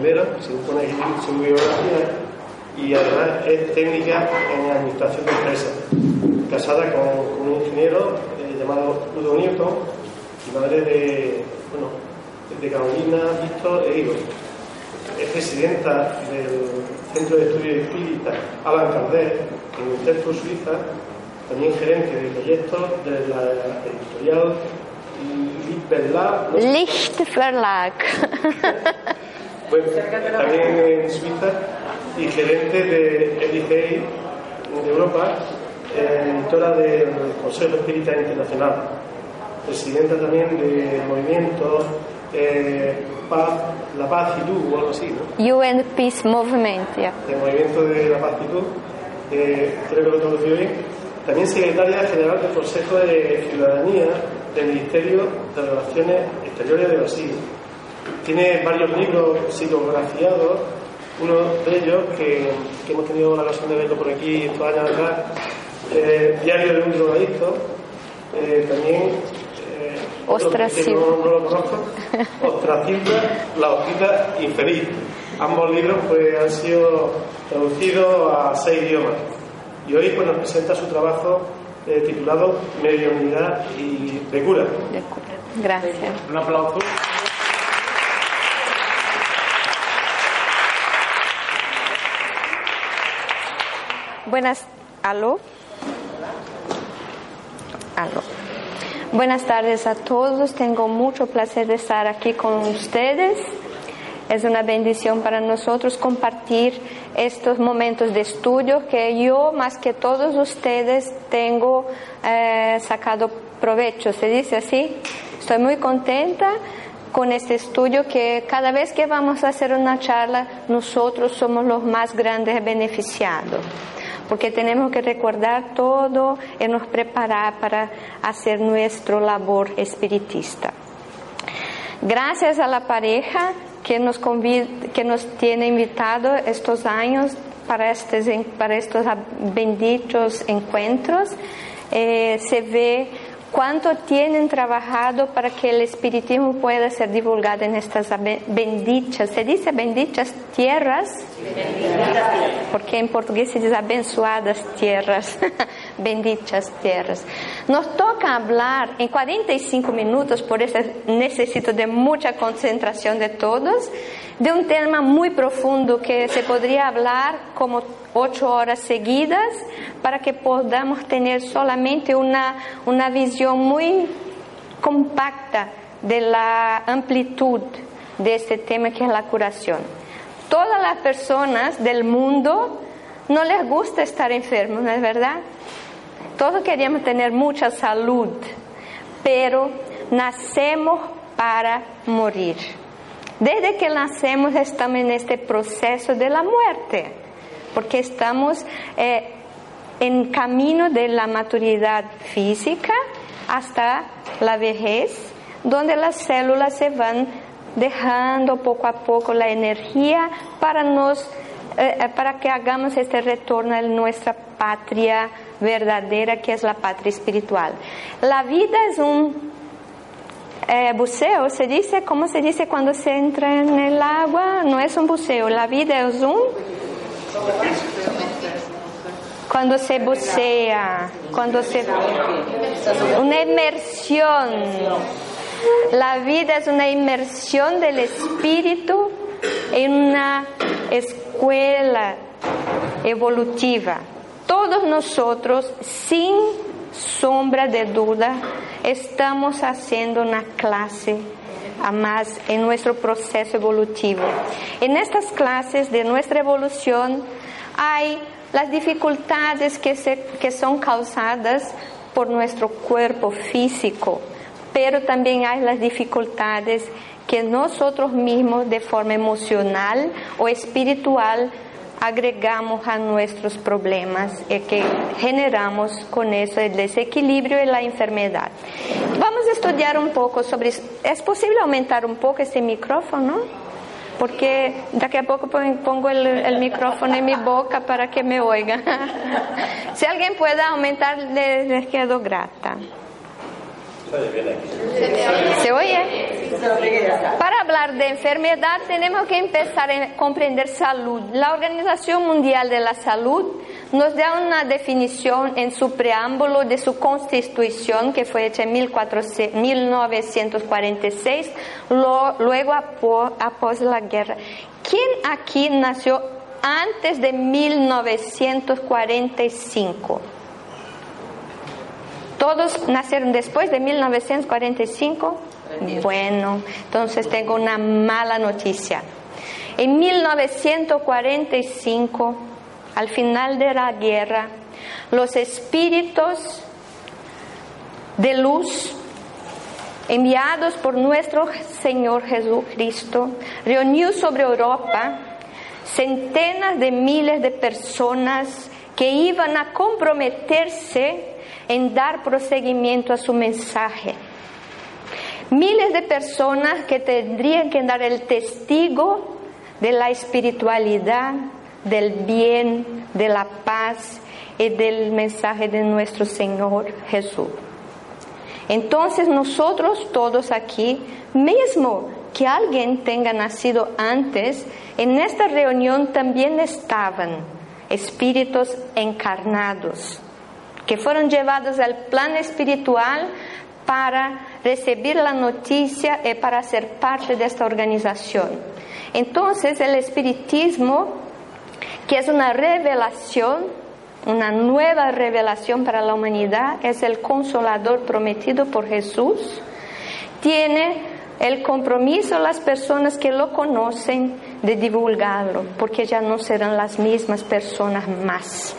Primero, según pone su biografía, y además es técnica en administración de empresas, casada con, con un ingeniero eh, llamado Udo Nieto, y madre de, bueno, de Carolina, Víctor e Igor. Es presidenta del Centro de Estudios Espíritas Alan Kardec en Utrecht, Suiza, también gerente de proyectos de la editorial Lichtverlag. Lichtverlag. Bueno, también en Suiza y gerente de EDICEI de Europa, editora del Consejo Espírita Internacional, presidenta también del movimiento eh, Paz, La Paz y Tú, o algo así, ¿no? UN Peace Movement, yeah. del movimiento de la Paz y Tú, eh, creo que lo conocí bien. También secretaria general del Consejo de Ciudadanía del Ministerio de Relaciones Exteriores de Brasil. Tiene varios libros psicografiados, uno de ellos que, que hemos tenido la ocasión de verlo por aquí estos años atrás, eh, Diario de un drogadicto, eh, también eh, Ostracismo. no, no lo conozco, Ostracismo, La hojita infeliz. Ambos libros pues, han sido traducidos a seis idiomas y hoy pues, nos presenta su trabajo eh, titulado Mediunidad y de cura. Gracias. Un aplauso. Buenas, aló. Aló. Buenas tardes a todos. Tengo mucho placer de estar aquí con ustedes. Es una bendición para nosotros compartir estos momentos de estudio que yo, más que todos ustedes, tengo eh, sacado provecho. ¿Se dice así? Estoy muy contenta con este estudio que cada vez que vamos a hacer una charla, nosotros somos los más grandes beneficiados porque tenemos que recordar todo y nos preparar para hacer nuestra labor espiritista. Gracias a la pareja que nos, convid- que nos tiene invitado estos años para para estos benditos encuentros, eh, se ve cuánto tienen trabajado para que el espiritismo pueda ser divulgado en estas benditas, se dice benditas tierras, porque en portugués se dice abençoadas tierras, benditas tierras. Nos toca hablar en 45 minutos, por eso necesito de mucha concentración de todos, de un tema muy profundo que se podría hablar como ocho horas seguidas para que podamos tener solamente una, una visión muy compacta de la amplitud de este tema que es la curación. Todas las personas del mundo no les gusta estar enfermos, ¿no es verdad? Todos queremos tener mucha salud, pero nacemos para morir. Desde que nacemos estamos en este proceso de la muerte, porque estamos eh, en camino de la maturidad física hasta la vejez, donde las células se van dejando poco a poco la energía para nos eh, eh, para que hagamos este retorno a nuestra patria verdadera, que es la patria espiritual. La vida es un eh, buceo, se dice, ¿cómo se dice cuando se entra en el agua? No es un buceo, la vida es un... Cuando se bucea, cuando se... Una inmersión. La vida es una inmersión del espíritu en una escuela evolutiva. Todos nosotros, sin sombra de duda, estamos haciendo una clase a más en nuestro proceso evolutivo. En estas clases de nuestra evolución hay las dificultades que, se, que son causadas por nuestro cuerpo físico, pero también hay las dificultades que nosotros mismos de forma emocional o espiritual agregamos a nuestros problemas y que generamos con eso el desequilibrio y la enfermedad. Vamos a estudiar un poco sobre, ¿es posible aumentar un poco este micrófono? Porque de a poco pongo el, micrófono en mi boca para que me oiga. si alguien puede aumentar, les quedo grata. ¿Se oye? Para hablar de enfermedad tenemos que empezar a comprender salud. La Organización Mundial de la Salud nos da una definición en su preámbulo de su constitución que fue hecha en 1946, luego após la guerra. ¿Quién aquí nació antes de 1945? ¿Todos nacieron después de 1945? Bueno, entonces tengo una mala noticia. En 1945, al final de la guerra, los espíritus de luz enviados por nuestro Señor Jesucristo reunió sobre Europa centenas de miles de personas que iban a comprometerse en dar proseguimiento a su mensaje. Miles de personas que tendrían que dar el testigo de la espiritualidad, del bien, de la paz y del mensaje de nuestro Señor Jesús. Entonces nosotros todos aquí, mismo que alguien tenga nacido antes, en esta reunión también estaban espíritus encarnados que fueron llevados al plan espiritual para recibir la noticia y para ser parte de esta organización. Entonces el espiritismo, que es una revelación, una nueva revelación para la humanidad, es el consolador prometido por Jesús, tiene el compromiso las personas que lo conocen de divulgarlo, porque ya no serán las mismas personas más.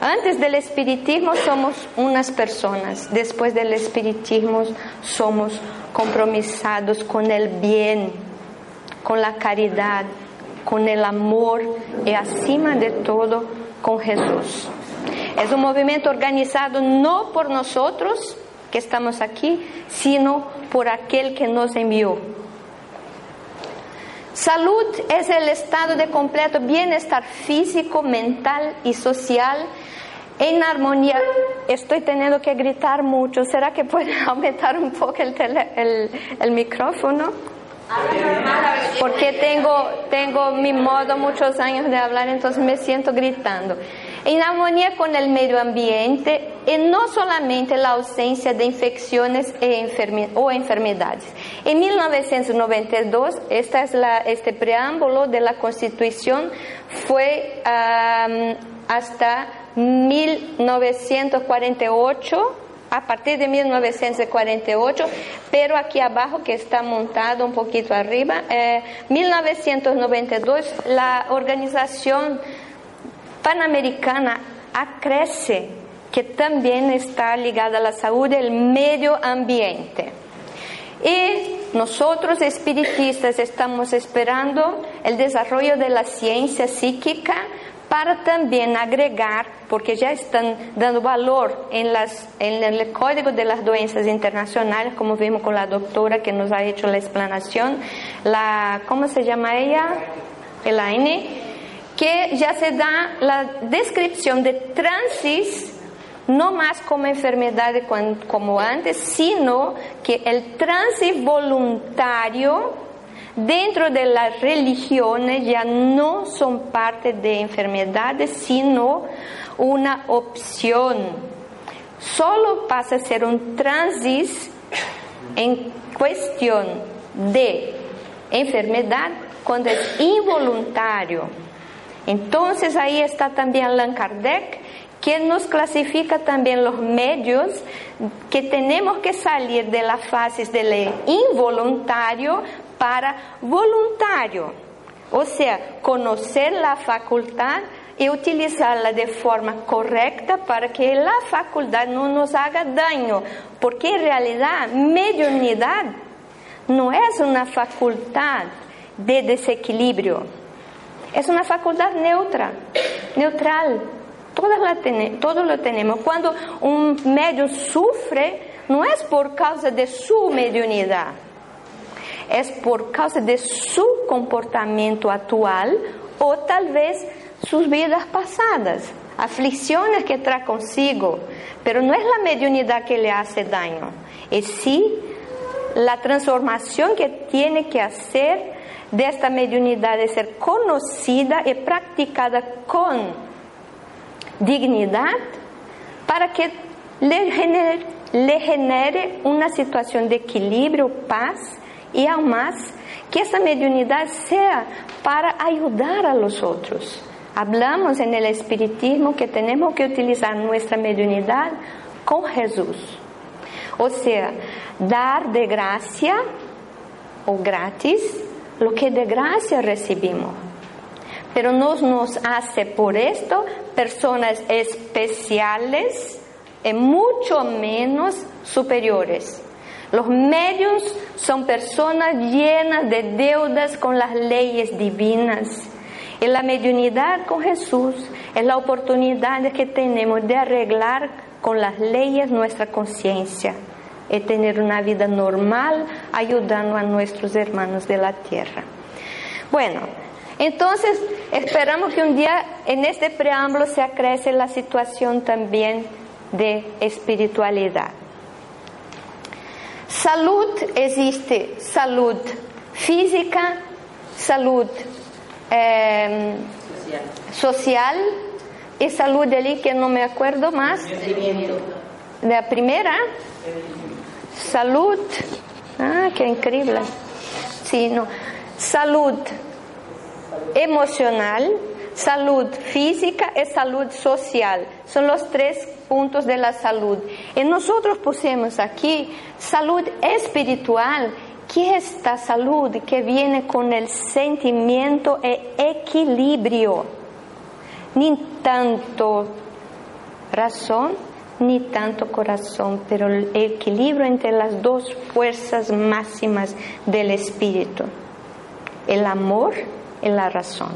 Antes del espiritismo somos unas personas, después del espiritismo somos compromisados con el bien, con la caridad, con el amor y acima de todo con Jesús. Es un movimiento organizado no por nosotros que estamos aquí, sino por aquel que nos envió. Salud es el estado de completo bienestar físico, mental y social en armonía. Estoy teniendo que gritar mucho. ¿Será que puede aumentar un poco el, el, micrófono? Porque tengo, tengo mi modo muchos años de hablar, entonces me siento gritando. En armonía con el medio ambiente y no solamente la ausencia de infecciones e o enfermedades. En 1992, esta es la, este preámbulo de la Constitución fue hasta 1948, a partir de 1948, pero aquí abajo que está montado un poquito arriba, 1992, eh, la organización panamericana acrece que también está ligada a la salud y el medio ambiente. Y nosotros espiritistas estamos esperando el desarrollo de la ciencia psíquica para también agregar, porque ya están dando valor en, el Código de las Doenças Internacionales, como vimos con la doctora que nos ha hecho la explanación, la, ¿cómo se llama ella? Elaine, que ya se da la descripción de transis no más como enfermedad como antes, sino que el transis voluntario dentro de las religiones ya no son parte de enfermedades, sino una opción. Solo pasa a ser un transis en cuestión de enfermedad cuando es involuntario. Entonces ahí está también Allan Kardec, quien nos clasifica también los medios que tenemos que salir de las fases del involuntario para voluntario. O sea, conocer la facultad y utilizarla de forma correcta para que la facultad no nos haga daño, porque en realidad mediunidad no es una facultad de desequilibrio, es una facultad neutra, neutral. Todas la todos lo tenemos. Cuando un medio sufre, no es por causa de su mediunidad, es por causa de su comportamiento actual o tal vez sus vidas pasadas, aflicciones que trae consigo, pero no es la mediunidad que le hace daño, es sí la transformación que tiene que hacer de esta mediunidad de ser conocida y practicada con dignidad para que le genere, le genere una situación de equilibrio, paz y aún más que esa mediunidad sea para ayudar a los otros. Hablamos en el espiritismo que tenemos que utilizar nuestra mediunidad con Jesús. O sea, dar de gracia o gratis lo que de gracia recibimos. Pero no nos hace por esto personas especiales y mucho menos superiores. Los medios son personas llenas de deudas con las leyes divinas y la mediunidad con Jesús es la oportunidad que tenemos de arreglar con las leyes nuestra conciencia y tener una vida normal ayudando a nuestros hermanos de la tierra. Bueno, entonces esperamos que un día en este preámbulo se acrece la situación también de espiritualidad. Salud existe, salud física, salud eh, social y salud de allí que no me acuerdo más. De la primera, salud, ah, qué increíble. Sí, no. Salud emocional, salud física y salud social. Son los tres puntos de la salud. Y nosotros pusimos aquí salud espiritual que esta salud que viene con el sentimiento e equilibrio, ni tanto razón ni tanto corazón, pero el equilibrio entre las dos fuerzas máximas del espíritu, el amor y la razón.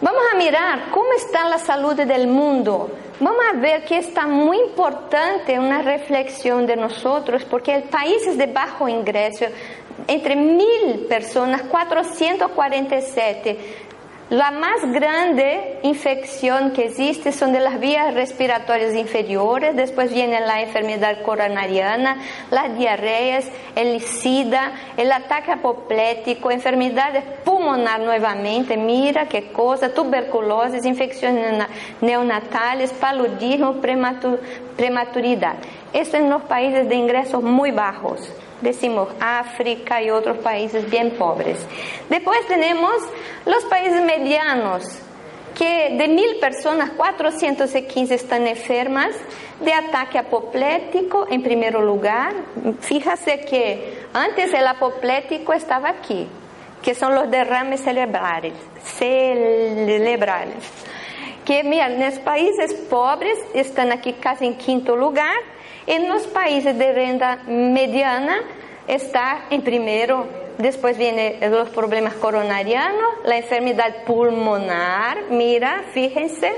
Vamos a mirar cómo está la salud del mundo Vamos a ver que está muy importante una reflexión de nosotros, porque el país es de bajo ingreso, entre mil personas, 447 la más grande infección que existe son de las vías respiratorias inferiores, después viene la enfermedad coronariana, las diarreas, el SIDA, el ataque apoplético, enfermedades pulmonar nuevamente, mira qué cosa, tuberculosis, infecciones neonatales, paludismo, prematuridad. Esto en los países de ingresos muy bajos decimos África y otros países bien pobres. Después tenemos los países medianos, que de mil personas, 415 están enfermas de ataque apoplético en primer lugar. Fíjase que antes el apoplético estaba aquí, que son los derrames cerebrales, cerebrales. Que mira, en los países pobres están aquí casi en quinto lugar en los países de renta mediana está en primero, después vienen los problemas coronarianos, la enfermedad pulmonar, mira, fíjense,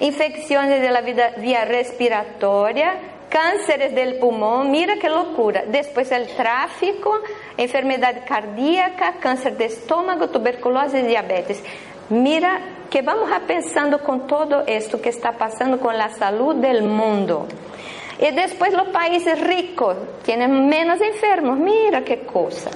infecciones de la vía respiratoria, cánceres del pulmón, mira qué locura. Después el tráfico, enfermedad cardíaca, cáncer de estómago, tuberculosis diabetes. Mira que vamos a pensando con todo esto que está pasando con la salud del mundo. Y después los países ricos tienen menos enfermos. Mira qué cosa.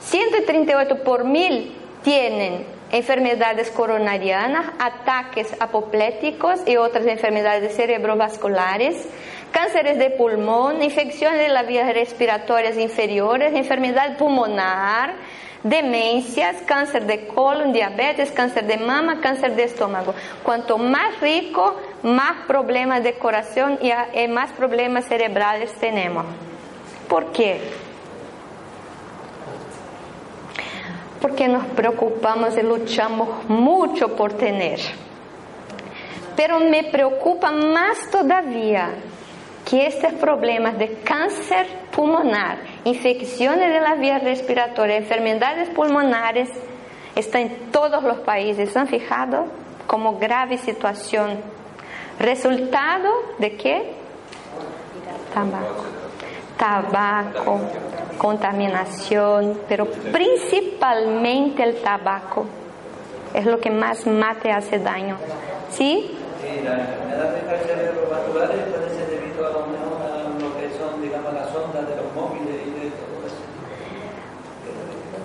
138 por mil tienen enfermedades coronarianas, ataques apopléticos y otras enfermedades cerebrovasculares, cánceres de pulmón, infecciones de las vías respiratorias inferiores, enfermedad pulmonar, demencias, cáncer de colon, diabetes, cáncer de mama, cáncer de estómago. Cuanto más rico, más problemas de corazón y más problemas cerebrales tenemos. ¿Por qué? porque nos preocupamos y luchamos mucho por tener. Pero me preocupa más todavía que estos problemas de cáncer pulmonar, infecciones de las vías respiratorias, enfermedades pulmonares, están en todos los países. ¿Se han fijado? Como grave situación. ¿Resultado de qué? Tabaco. Tabaco, contaminación, pero principalmente el tabaco. Es lo que más mate hace daño. ¿Sí? Sí, la enfermedad puede ser debido a lo que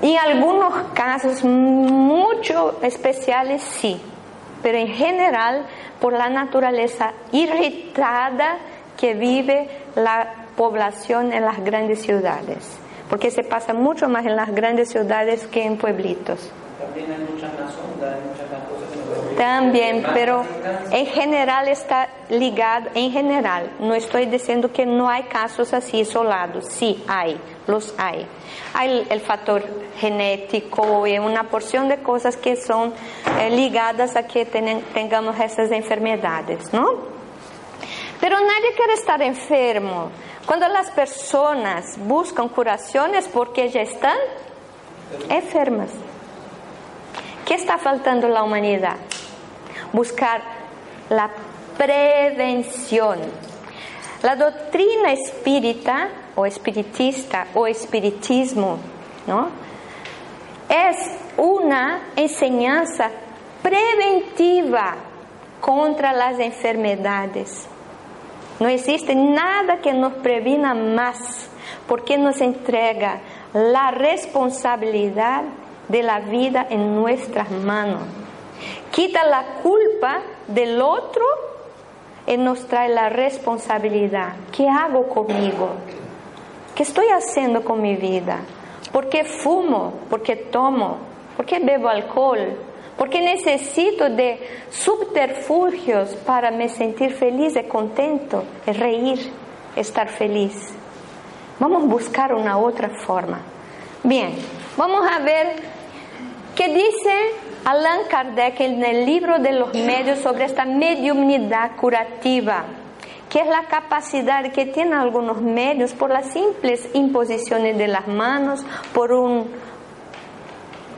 y. En algunos casos, mucho especiales, sí, pero en general, por la naturaleza irritada que vive la población en las grandes ciudades porque se pasa mucho más en las grandes ciudades que en pueblitos. También hay muchas más ondas, hay muchas más cosas que no. También, pero en general está ligado, en general, no estoy diciendo que no hay casos así isolados, sí hay, los hay. Hay el factor genético y una porción de cosas que son eh, ligadas a que ten, tengamos esas enfermedades, ¿no? Pero nadie quiere estar enfermo. Cuando las personas buscan curaciones porque ya están enfermas. ¿Qué está faltando la humanidad? Buscar la prevención. La doctrina espírita o espiritista o espiritismo, ¿no? Es una enseñanza preventiva contra las enfermedades. No existe nada que nos previna más, porque nos entrega la responsabilidad de la vida en nuestras manos. Quita la culpa del otro y nos trae la responsabilidad. ¿Qué hago conmigo? ¿Qué estoy haciendo con mi vida? ¿Por qué fumo? ¿Por qué tomo? ¿Por qué bebo alcohol? porque necesito de subterfugios para me sentir feliz y contento, y reír, estar feliz. Vamos a buscar una otra forma. Bien, vamos a ver qué dice Allan Kardec en el libro de los medios sobre esta mediumnidad curativa, es la capacidad que tienen algunos medios por las simples imposiciones de las manos, por un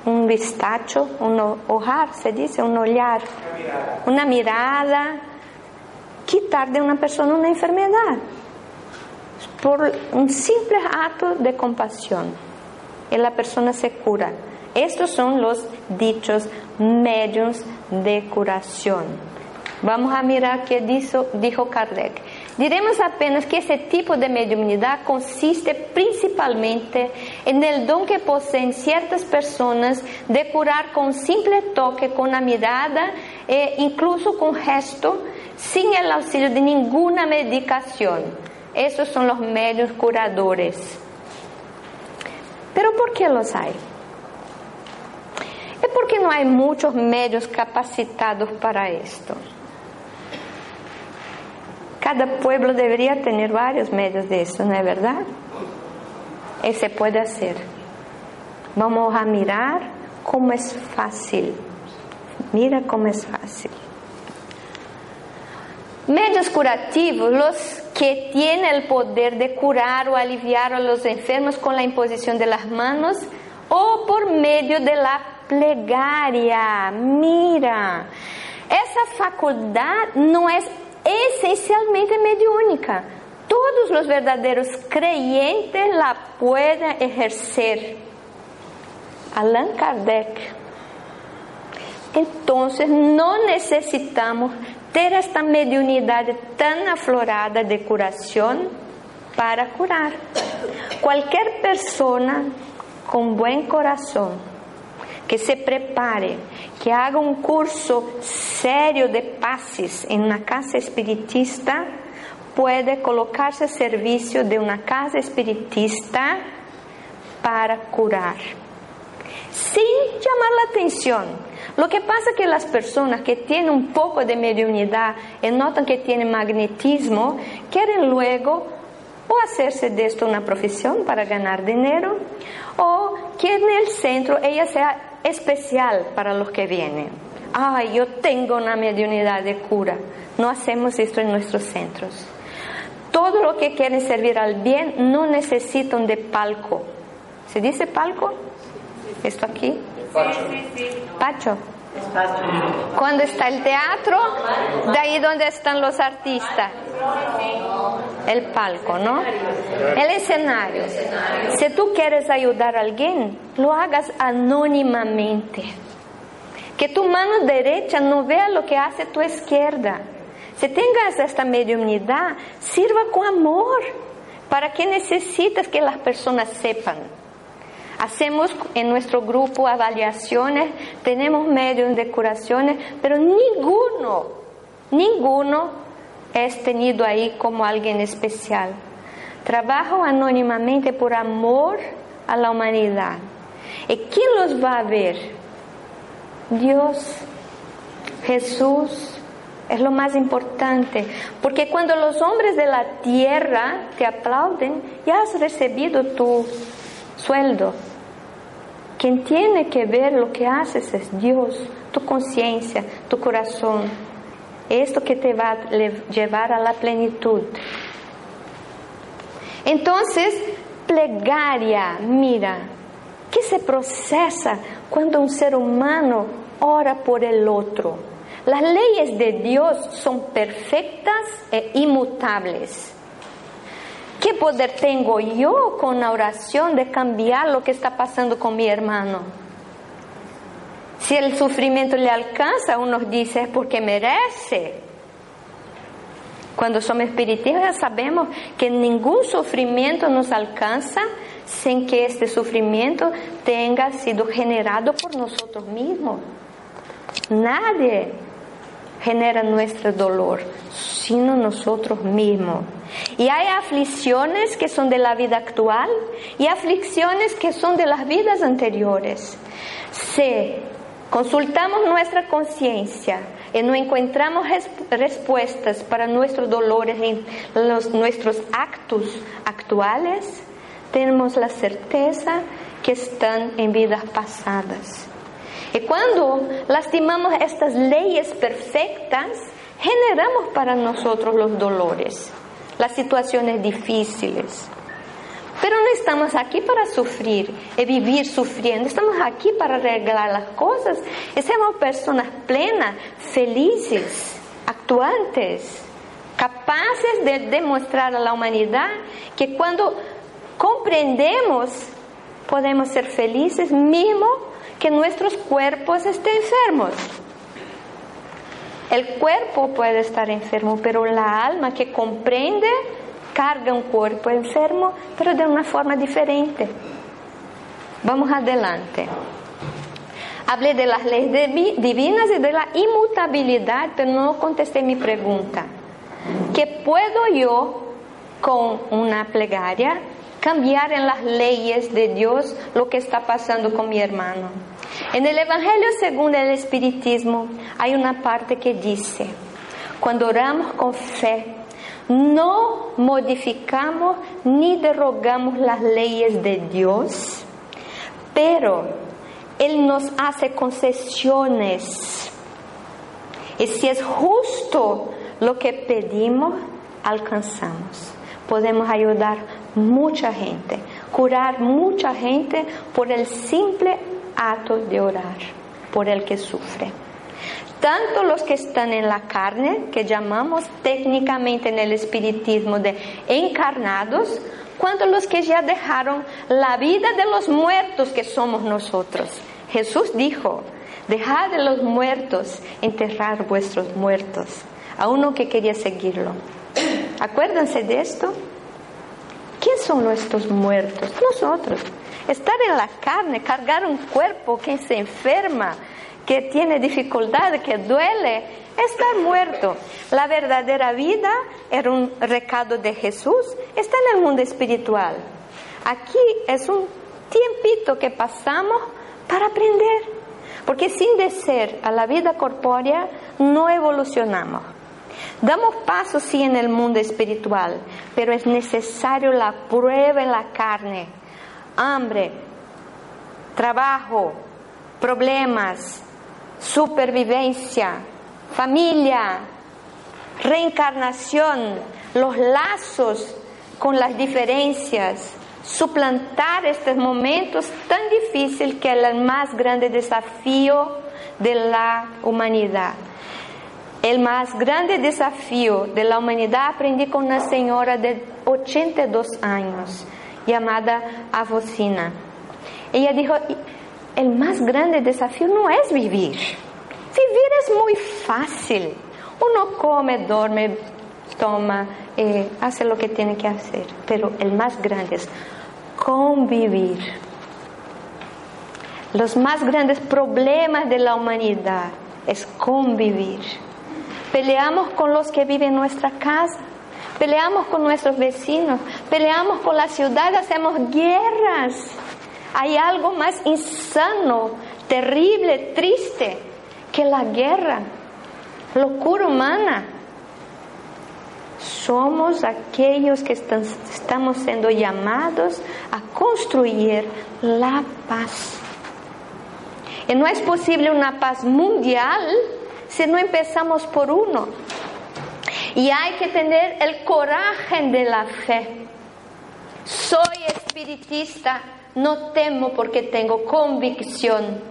un vistacho, un ojar, se dice, un olhar, una mirada, quitar de una persona una enfermedad por un simple acto de compasión y la persona se cura. Estos son los dichos medios de curación. Vamos a mirar qué dijo, dijo Kardec. Diremos apenas que ese tipo de mediunidad consiste principalmente en el don que poseen ciertas personas de curar con simple toque, con la mirada e incluso con gesto, sin el auxilio de ninguna medicación. Esos son los medios curadores. Pero ¿por qué los hay? Es porque no hay muchos medios capacitados para esto. Cada pueblo debería tener varios medios de eso, ¿no es verdad? Y se puede hacer. Vamos a mirar cómo es fácil. Mira cómo es fácil. Medios curativos, los que tienen el poder de curar o aliviar a los enfermos con la imposición de las manos o por medio de la plegaria. Mira, esa facultad no es esencialmente mediúnica. Todos los verdaderos creyentes la pueden ejercer. Allan Kardec. Entonces no necesitamos ter esta mediunidade tan aflorada de curación para curar. Cualquier persona con buen corazón que se prepare, que haga un curso serio de pases en una casa espiritista, puede colocarse a servicio de una casa espiritista para curar. Sin llamar la atención. Lo que pasa es que las personas que tienen un poco de mediunidad y notan que tienen magnetismo, quieren luego o hacerse de esto una profesión para ganar dinero, o que en el centro ella sea especial para los que vienen. Ay, yo tengo una mediunidad de cura. No hacemos esto en nuestros centros. Todo lo que quieren servir al bien no necesitan de palco. ¿Se dice palco? ¿Esto aquí? Pacho. Cuando está el teatro, de ahí donde están los artistas. El palco, ¿no? El escenario. Si tú quieres ayudar a alguien, lo hagas anónimamente. Que tu mano derecha no vea lo que hace tu izquierda. Si tengas esta mediunidad, sirva con amor. ¿Para qué necesitas que las personas sepan? Hacemos en nuestro grupo avaliaciones, tenemos medios de curaciones, pero ninguno, ninguno es tenido ahí como alguien especial. Trabajo anónimamente por amor a la humanidad. ¿Y quién los va a ver? Dios, Jesús, es lo más importante, porque cuando los hombres de la tierra te aplauden, ya has recibido tu sueldo. Quien tiene que ver lo que haces es Dios, tu conciencia, tu corazón. Esto que te va a llevar a la plenitud. Entonces, plegaria, mira, ¿qué se procesa cuando un ser humano ora por el otro? Las leyes de Dios son perfectas e inmutables. ¿Qué poder tengo yo con la oración de cambiar lo que está pasando con mi hermano? Si el sufrimiento le alcanza, uno dice es porque merece. Cuando somos espiritistas sabemos que ningún sufrimiento nos alcanza sin que este sufrimiento tenga sido generado por nosotros mismos. Nadie genera nuestro dolor, sino nosotros mismos. Y hay aflicciones que son de la vida actual y aflicciones que son de las vidas anteriores. Si consultamos nuestra conciencia y no encontramos respuestas para nuestros dolores en los, nuestros actos actuales, tenemos la certeza que están en vidas pasadas. Y cuando lastimamos estas leyes perfectas, generamos para nosotros los dolores, las situaciones difíciles. Pero no estamos aquí para sufrir y vivir sufriendo, estamos aquí para arreglar las cosas y personas plenas, felices, actuantes, capaces de demostrar a la humanidad que cuando comprendemos podemos ser felices mismo que nuestros cuerpos estén enfermos. El cuerpo puede estar enfermo, pero la alma que comprende carga un cuerpo enfermo, pero de una forma diferente. Vamos adelante. Hablé de las leyes divinas y de la inmutabilidad, pero no contesté mi pregunta. ¿Qué puedo yo con una plegaria cambiar en las leyes de Dios lo que está pasando con mi hermano. En el Evangelio según el Espiritismo hay una parte que dice, cuando oramos con fe, no modificamos ni derogamos las leyes de Dios, pero Él nos hace concesiones. Y si es justo lo que pedimos, alcanzamos. Podemos ayudar mucha gente, curar mucha gente por el simple acto de orar, por el que sufre. Tanto los que están en la carne, que llamamos técnicamente en el espiritismo de encarnados, cuanto los que ya dejaron la vida de los muertos que somos nosotros. Jesús dijo, dejad de los muertos enterrar vuestros muertos, a uno que quería seguirlo. Acuérdense de esto. ¿Quién son estos muertos? Nosotros. Estar en la carne, cargar un cuerpo que se enferma, que tiene dificultad, que duele, estar muerto. La verdadera vida era un recado de Jesús, está en el mundo espiritual. Aquí es un tiempito que pasamos para aprender, porque sin descer a la vida corpórea no evolucionamos. Damos pasos sí en el mundo espiritual, pero es necesario la prueba en la carne, hambre, trabajo, problemas, supervivencia, familia, reencarnación, los lazos con las diferencias, suplantar estos momentos tan difíciles que es el más grande desafío de la humanidad. El más grande desafío de la humanidad aprendí con una señora de 82 años llamada Avocina. Ella dijo, el más grande desafío no es vivir. Vivir es muy fácil. Uno come, duerme, toma, eh, hace lo que tiene que hacer. Pero el más grande es convivir. Los más grandes problemas de la humanidad es convivir. Peleamos con los que viven en nuestra casa, peleamos con nuestros vecinos, peleamos con la ciudad, hacemos guerras. Hay algo más insano, terrible, triste que la guerra, locura humana. Somos aquellos que estamos siendo llamados a construir la paz. Y no es posible una paz mundial si no empezamos por uno. Y hay que tener el coraje de la fe. Soy espiritista, no temo porque tengo convicción.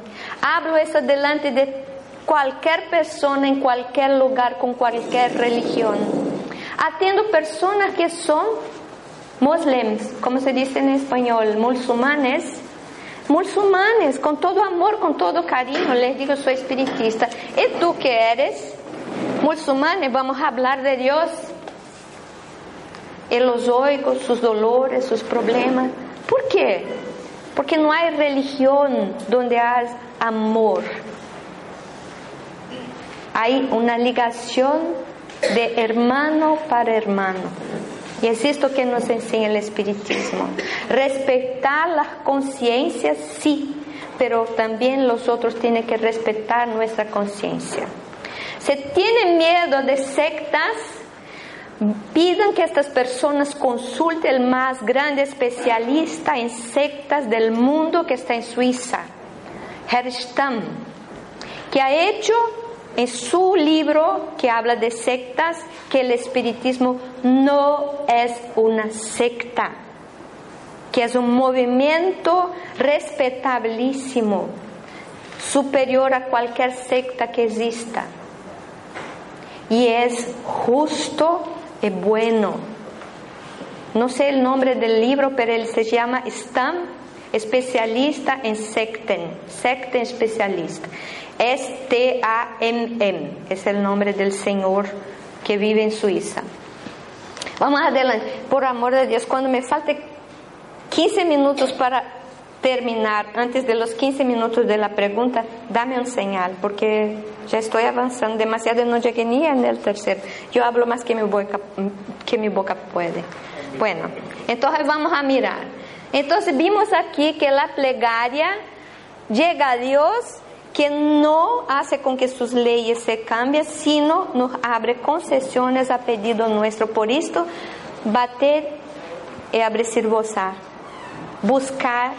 Hablo eso delante de cualquier persona en cualquier lugar con cualquier religión. Atiendo personas que son muslims, como se dice en español, musulmanes, musulmanes, con todo amor, con todo cariño, les digo soy espiritista. ¿Y tú qué eres? Musulmanes, vamos a hablar de Dios. Y los oigo, sus dolores, sus problemas. ¿Por qué? Porque no hay religión donde hay amor hay una ligación de hermano para hermano. Y es esto que nos enseña el espiritismo. Respetar las conciencias, sí, pero también los otros tienen que respetar nuestra conciencia. Si tienen miedo de sectas, pidan que estas personas consulten el más grande especialista en sectas del mundo que está en Suiza, Herr Stamm, que ha hecho en su libro que habla de sectas que el espiritismo no es una secta, que es un movimiento respetabilísimo, superior a cualquier secta que exista. Y es justo y bueno. No sé el nombre del libro, pero él se llama Stam, especialista en secten, secten especialista. S-T-A-M-M, es el nombre del Señor que vive en Suiza. Vamos adelante, por amor de Dios, cuando me falte 15 minutos para terminar, antes de los 15 minutos de la pregunta, dame un señal, porque ya estoy avanzando demasiado y no llegué ni en el tercero. Yo hablo más que mi boca, que mi boca puede. Bueno, entonces vamos a mirar. Entonces vimos aquí que la plegaria llega a Dios que no hace con que sus leyes se cambien, sino nos abre concesiones a pedido nuestro. Por esto, bater y abrir gozar, buscar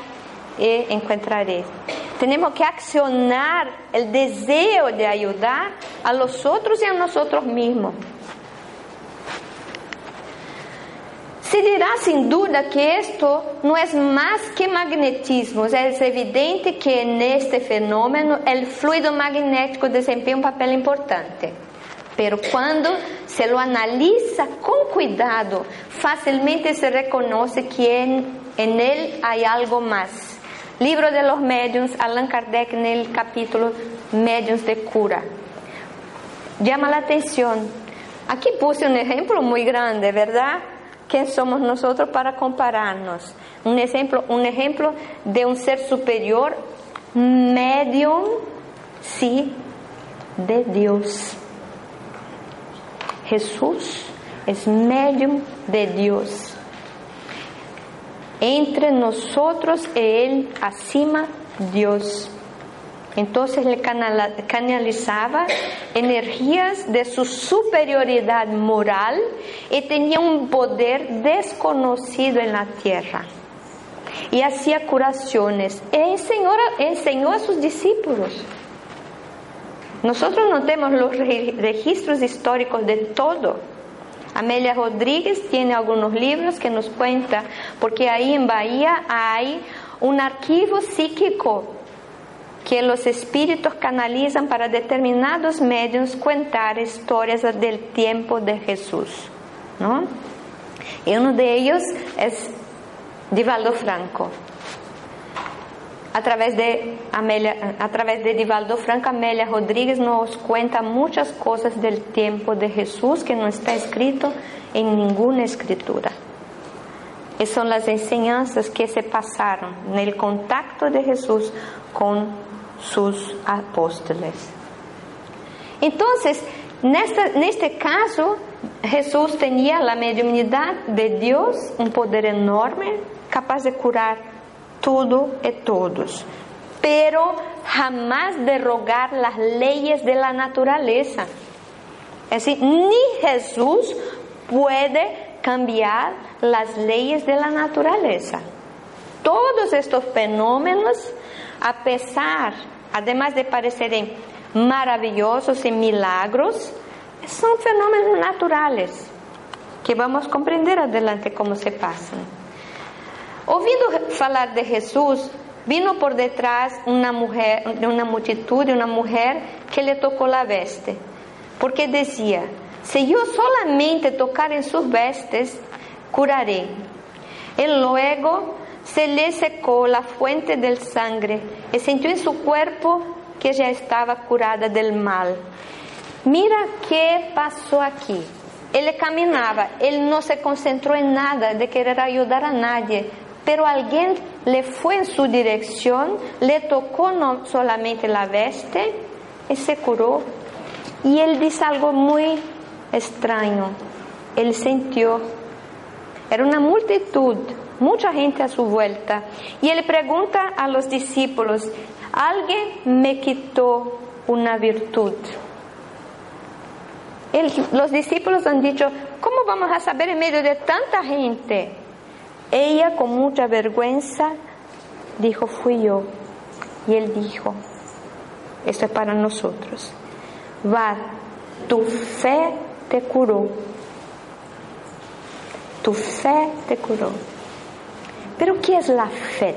y encontraré. Tenemos que accionar el deseo de ayudar a los otros y a nosotros mismos. Se dirá sin duda que esto no es más que magnetismo. Es evidente que en este fenómeno el fluido magnético desempeña un papel importante. Pero cuando se lo analiza con cuidado, fácilmente se reconoce que en él hay algo más. Libro de los Mediums, Allan Kardec el capítulo Mediums de Cura. Llama la atención. Aquí puse un ejemplo muy grande, ¿verdad? ¿Quién somos nosotros para compararnos? Un ejemplo, un ejemplo de un ser superior, medium, sí, de Dios. Jesús es medium de Dios. Entre nosotros y Él, acima Dios. Entonces le canalizaba energías de su superioridad moral y tenía un poder desconocido en la tierra. Y hacía curaciones. Y enseñó, enseñó a sus discípulos. Nosotros no tenemos los registros históricos de todo. Amelia Rodríguez tiene algunos libros que nos cuenta, porque ahí en Bahía hay un archivo psíquico que los espíritus canalizan para determinados medios contar historias del tiempo de Jesús. ¿no? Y uno de ellos es Divaldo Franco. A través de, Amelia, Divaldo Franco, Amelia Rodríguez nos cuenta muchas cosas del tiempo de Jesús que no está escrito en ninguna escritura. Y son las enseñanzas que se pasaron en el contacto de Jesús con sus apóstoles. Entonces, en este caso, Jesús tenía la mediunidad de Dios, un poder enorme, capaz de curar todo y todos, pero jamás derogar las leyes de la naturaleza. Es decir, ni Jesús puede cambiar las leyes de la naturaleza. Todos estos fenómenos a pesar, además de parecerem maravillosos y milagros, son fenómenos naturales que vamos a comprender adelante cómo se pasan. Ouvindo falar de Jesús, vino por detrás una mujer, una multitud, una mujer que le tocó la veste, porque decía, si yo solamente tocar en sus vestes, curaré. Y luego se le secó la fuente del sangre y sintió en su cuerpo que ya estaba curada del mal. Mira qué pasó aquí. Él caminaba, él no se concentró en nada de querer ayudar a nadie, pero alguien le fue en su dirección, le tocó no solamente la veste y se curó. Y él dice algo muy extraño. Él sintió, era una multitud mucha gente a su vuelta. Y él pregunta a los discípulos, alguien me quitó una virtud. los discípulos han dicho, ¿cómo vamos a saber en medio de tanta gente? Ella con mucha vergüenza dijo, fui yo. Y él dijo, esto es para nosotros, va, tu fe te curó. Tu fe te curó. Pero ¿qué es la fe?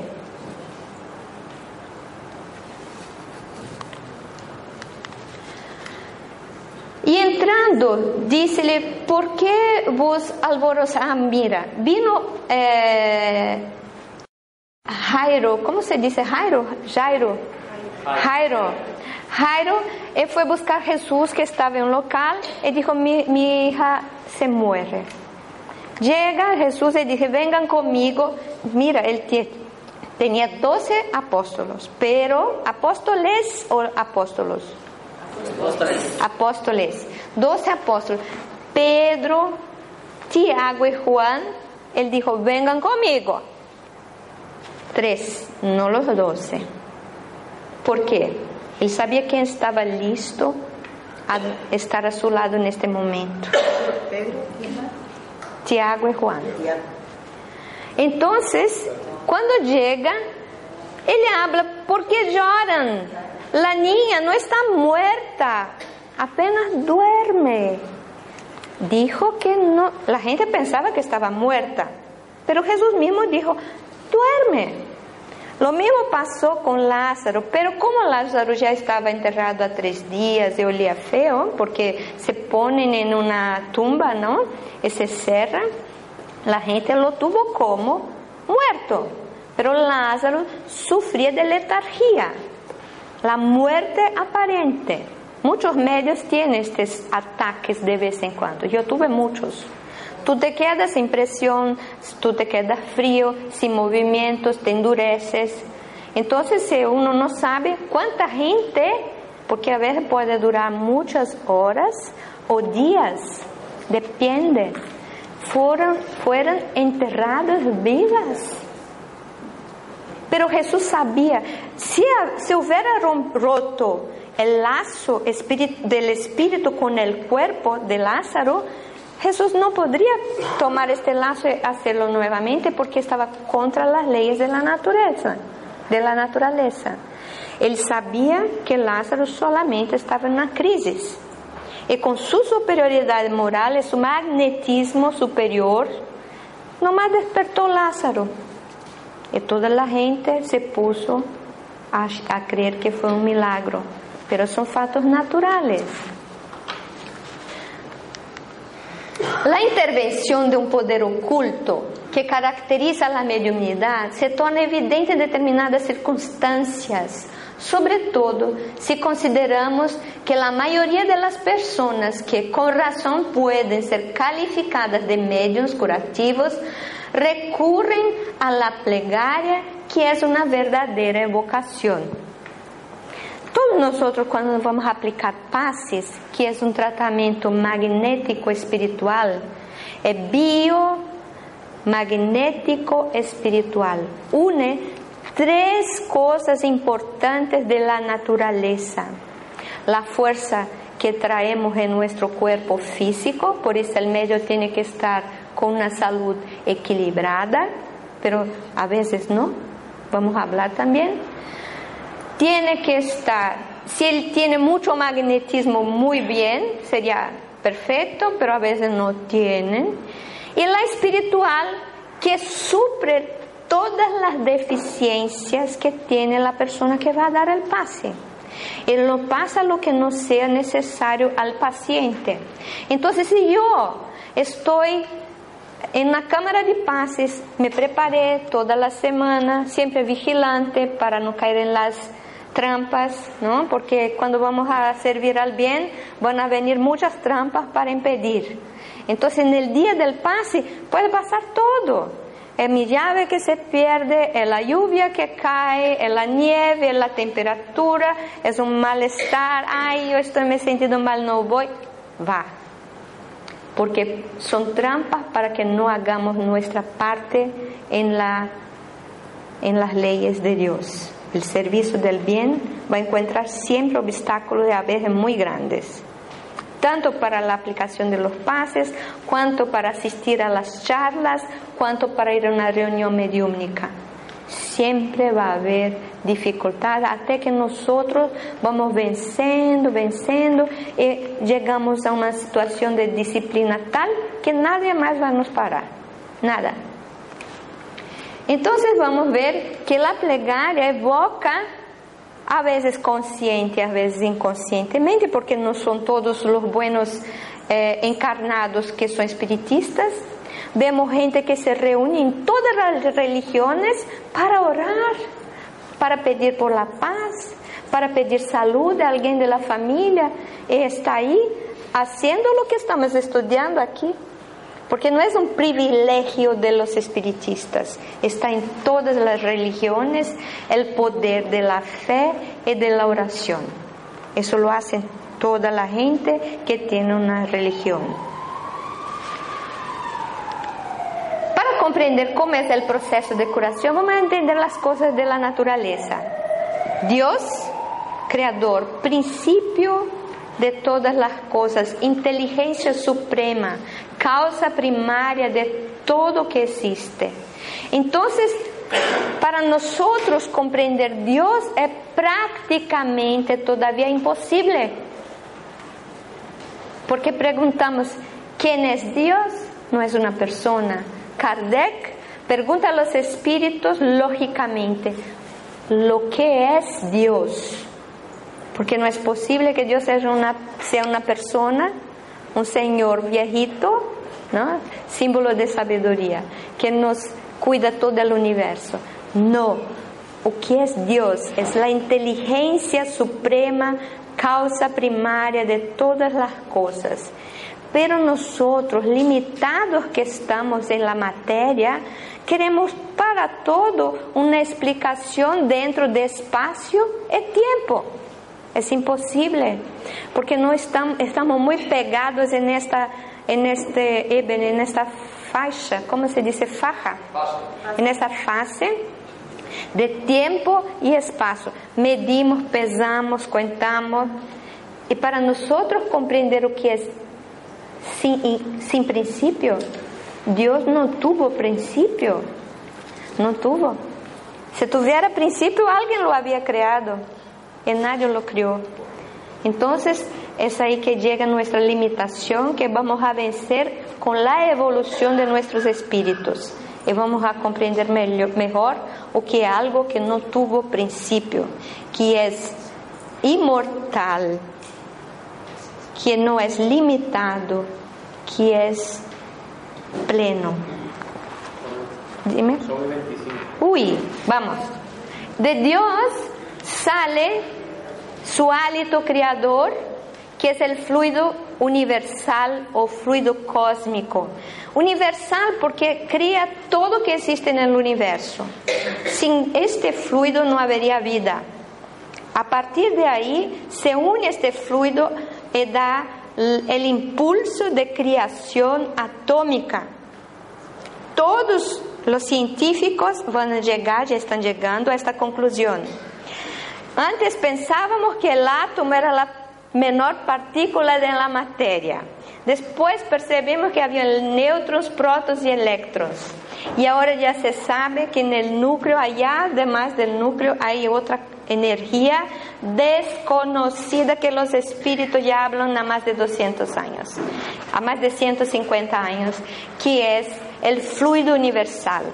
Y entrando, dícele, ¿por qué vos alborozás? Mira, vino eh, Jairo, ¿cómo se dice Jairo? Jairo. Jairo. Jairo, él fue a buscar a Jesús que estaba en un local y dijo, mi hija se muere. Llega Jesús y dice, vengan conmigo. Mira, él tenía 12 apóstolos, pero apóstoles o apóstolos. Apóstoles. Apóstoles. 12 apóstolos. Pedro, Tiago y Juan, él dijo, vengan conmigo. Tres, no los doce. ¿Por qué? Él sabía quién estaba listo a estar a su lado en este momento. Pedro, Tiago y Juan. Entonces, cuando llega, él habla, ¿por qué lloran? La niña no está muerta, apenas duerme. Dijo que no, la gente pensaba que estaba muerta, pero Jesús mismo dijo, duerme. Lo mismo pasó con Lázaro, pero como Lázaro ya estaba enterrado a tres días y olía feo, porque se ponen en una tumba, ¿no? Y se cierra, la gente lo tuvo como muerto. Pero Lázaro sufría de letargía, la muerte aparente. Muchos medios tienen estos ataques de vez en cuando. Yo tuve muchos. Tú te quedas sin presión, tú te quedas frío, sin movimientos, te endureces. Entonces, si uno no sabe cuánta gente, porque a veces puede durar muchas horas o días, depende, fueron, fueron enterradas vivas. Pero Jesús sabía, si, si hubiera roto el lazo del espíritu con el cuerpo de Lázaro, Jesús no podría tomar este lazo y hacerlo nuevamente porque estaba contra las leyes de la naturaleza, de la naturaleza. Él sabía que Lázaro solamente estaba en una crisis y con su superioridad moral su magnetismo superior, nomás despertó Lázaro. Y toda la gente se puso a, a creer que fue un milagro, pero son fatos naturales. La intervención de un poder oculto que caracteriza la mediunidad se torna evidente en determinadas circunstancias, sobre todo si consideramos que la mayoría de las personas que con razón pueden ser calificadas de medios curativos recurren a la plegaria que es una verdadera evocación. Todos nosotros cuando vamos a aplicar pases, que es un tratamiento magnético espiritual, é biomagnético espiritual. Une três coisas importantes de la naturaleza. La fuerza que traemos en nuestro cuerpo físico, por eso el medio tiene que estar con una salud equilibrada, pero a veces no. Vamos a hablar también tiene que estar, si él tiene mucho magnetismo, muy bien, sería perfecto, pero a veces no tienen. Y la espiritual, que supre todas las deficiencias que tiene la persona que va a dar el pase. Él no pasa lo que no sea necesario al paciente. Entonces, si yo estoy en la cámara de pases, me preparé toda la semana, siempre vigilante para no caer en las trampas, ¿no? Porque cuando vamos a servir al bien van a venir muchas trampas para impedir. Entonces en el día del pase puede pasar todo. Es mi llave que se pierde, es la lluvia que cae, es la nieve, es la temperatura, es un malestar, ay, yo estoy me sentido mal, no voy. Va. Porque son trampas para que no hagamos nuestra parte en, la, en las leyes de Dios. El servicio del bien va a encontrar siempre obstáculos y a veces muy grandes, tanto para la aplicación de los pases, cuanto para asistir a las charlas, cuanto para ir a una reunión mediúmnica. Siempre va a haber dificultad hasta que nosotros vamos venciendo, venciendo y llegamos a una situación de disciplina tal que nadie más va a nos parar. Nada. Entonces vamos a ver que la plegaria evoca a veces consciente, a veces inconscientemente, porque no son todos los buenos eh, encarnados que son espiritistas. Vemos gente que se reúne en todas las religiones para orar, para pedir por la paz, para pedir salud a alguien de la familia. Está ahí haciendo lo que estamos estudiando aquí. Porque no es un privilegio de los espiritistas, está en todas las religiones el poder de la fe y de la oración. Eso lo hace toda la gente que tiene una religión. Para comprender cómo es el proceso de curación, vamos a entender las cosas de la naturaleza. Dios, creador, principio de todas las cosas, inteligencia suprema, causa primaria de todo que existe. Entonces, para nosotros comprender Dios es prácticamente todavía imposible. Porque preguntamos, ¿quién es Dios? No es una persona. Kardec pregunta a los espíritus lógicamente, ¿lo que es Dios? Porque no es posible que Dios sea una, sea una persona, un Señor viejito, símbolo de sabiduría, que nos cuida todo el universo. No, o que es Dios es la inteligencia suprema, causa primaria de todas las cosas. Pero nosotros, limitados que estamos en la materia, queremos para todo una explicación dentro de espacio y tiempo. Es imposible, porque no estamos, estamos muy pegados en esta, en este en esta faixa, ¿cómo se dice? Faja. En esta fase de tiempo y espacio. Medimos, pesamos, contamos. Y para nosotros comprender lo que es sin, sin principio, Dios no tuvo principio. No tuvo. Si tuviera principio, alguien lo había creado y nadie lo crió. Entonces es ahí que llega nuestra limitación que vamos a vencer con la evolución de nuestros espíritus y vamos a comprender mejor o que algo que no tuvo principio, que es inmortal, que no es limitado, que es pleno. Dime. Uy, vamos. De Dios sale su hálito creador, que es el fluido universal o fluido cósmico. Universal porque crea todo que existe en el universo. Sin este fluido no habría vida. A partir de ahí se une este fluido y da el impulso de creación atómica. Todos los científicos van a llegar, ya están llegando a esta conclusión. Antes pensábamos que el átomo era la menor partícula de la materia. Después percebemos que había neutrones, protones y electrones. Y ahora ya se sabe que en el núcleo, allá además del núcleo, hay otra energía desconocida que los espíritus ya hablan a más de 200 años, a más de 150 años, que es el fluido universal.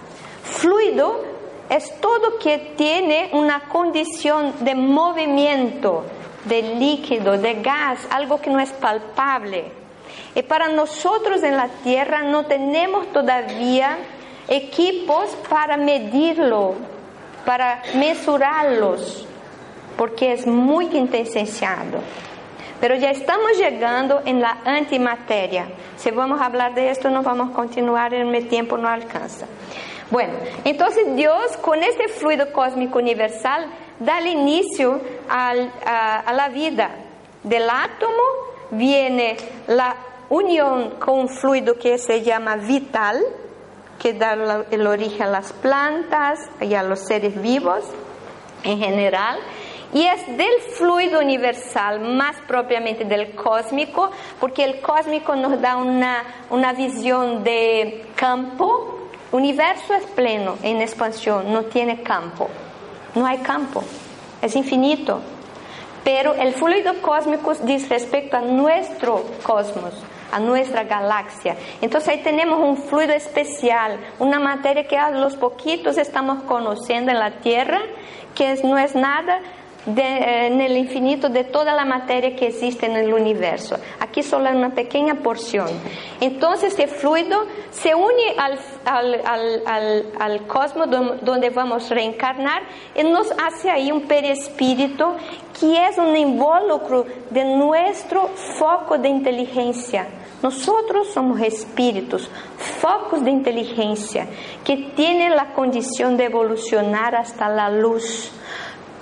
Fluido es todo que tiene una condición de movimiento, de líquido, de gas, algo que no es palpable. Y para nosotros en la Tierra no tenemos todavía equipos para medirlo, para mesurarlos, porque es muy intensenciado. Pero ya estamos llegando en la antimateria. Si vamos a hablar de esto, no vamos a continuar, en mi tiempo no alcanza. Bueno, entonces Dios con ese fluido cósmico universal da el inicio a, a la vida. Del átomo viene la unión con un fluido que se llama vital, que da el origen a las plantas y a los seres vivos en general. Y es del fluido universal, más propiamente del cósmico, porque el cósmico nos da una, una visión de campo. Universo es pleno, en expansión, no tiene campo. No hay campo, es infinito. Pero el fluido cósmico dice respecto a nuestro cosmos, a nuestra galaxia. Entonces ahí tenemos un fluido especial, una materia que a los poquitos estamos conociendo en la Tierra, que no es nada de, en el infinito de toda la materia que existe en el universo. Aquí solo una pequeña porción. Entonces este fluido se une al, al, al, al, cosmos donde vamos a reencarnar y nos hace ahí un perispíritu que es un involucro de nuestro foco de inteligencia. Nosotros somos espíritus, focos de inteligencia que tienen la condición de evolucionar hasta la luz.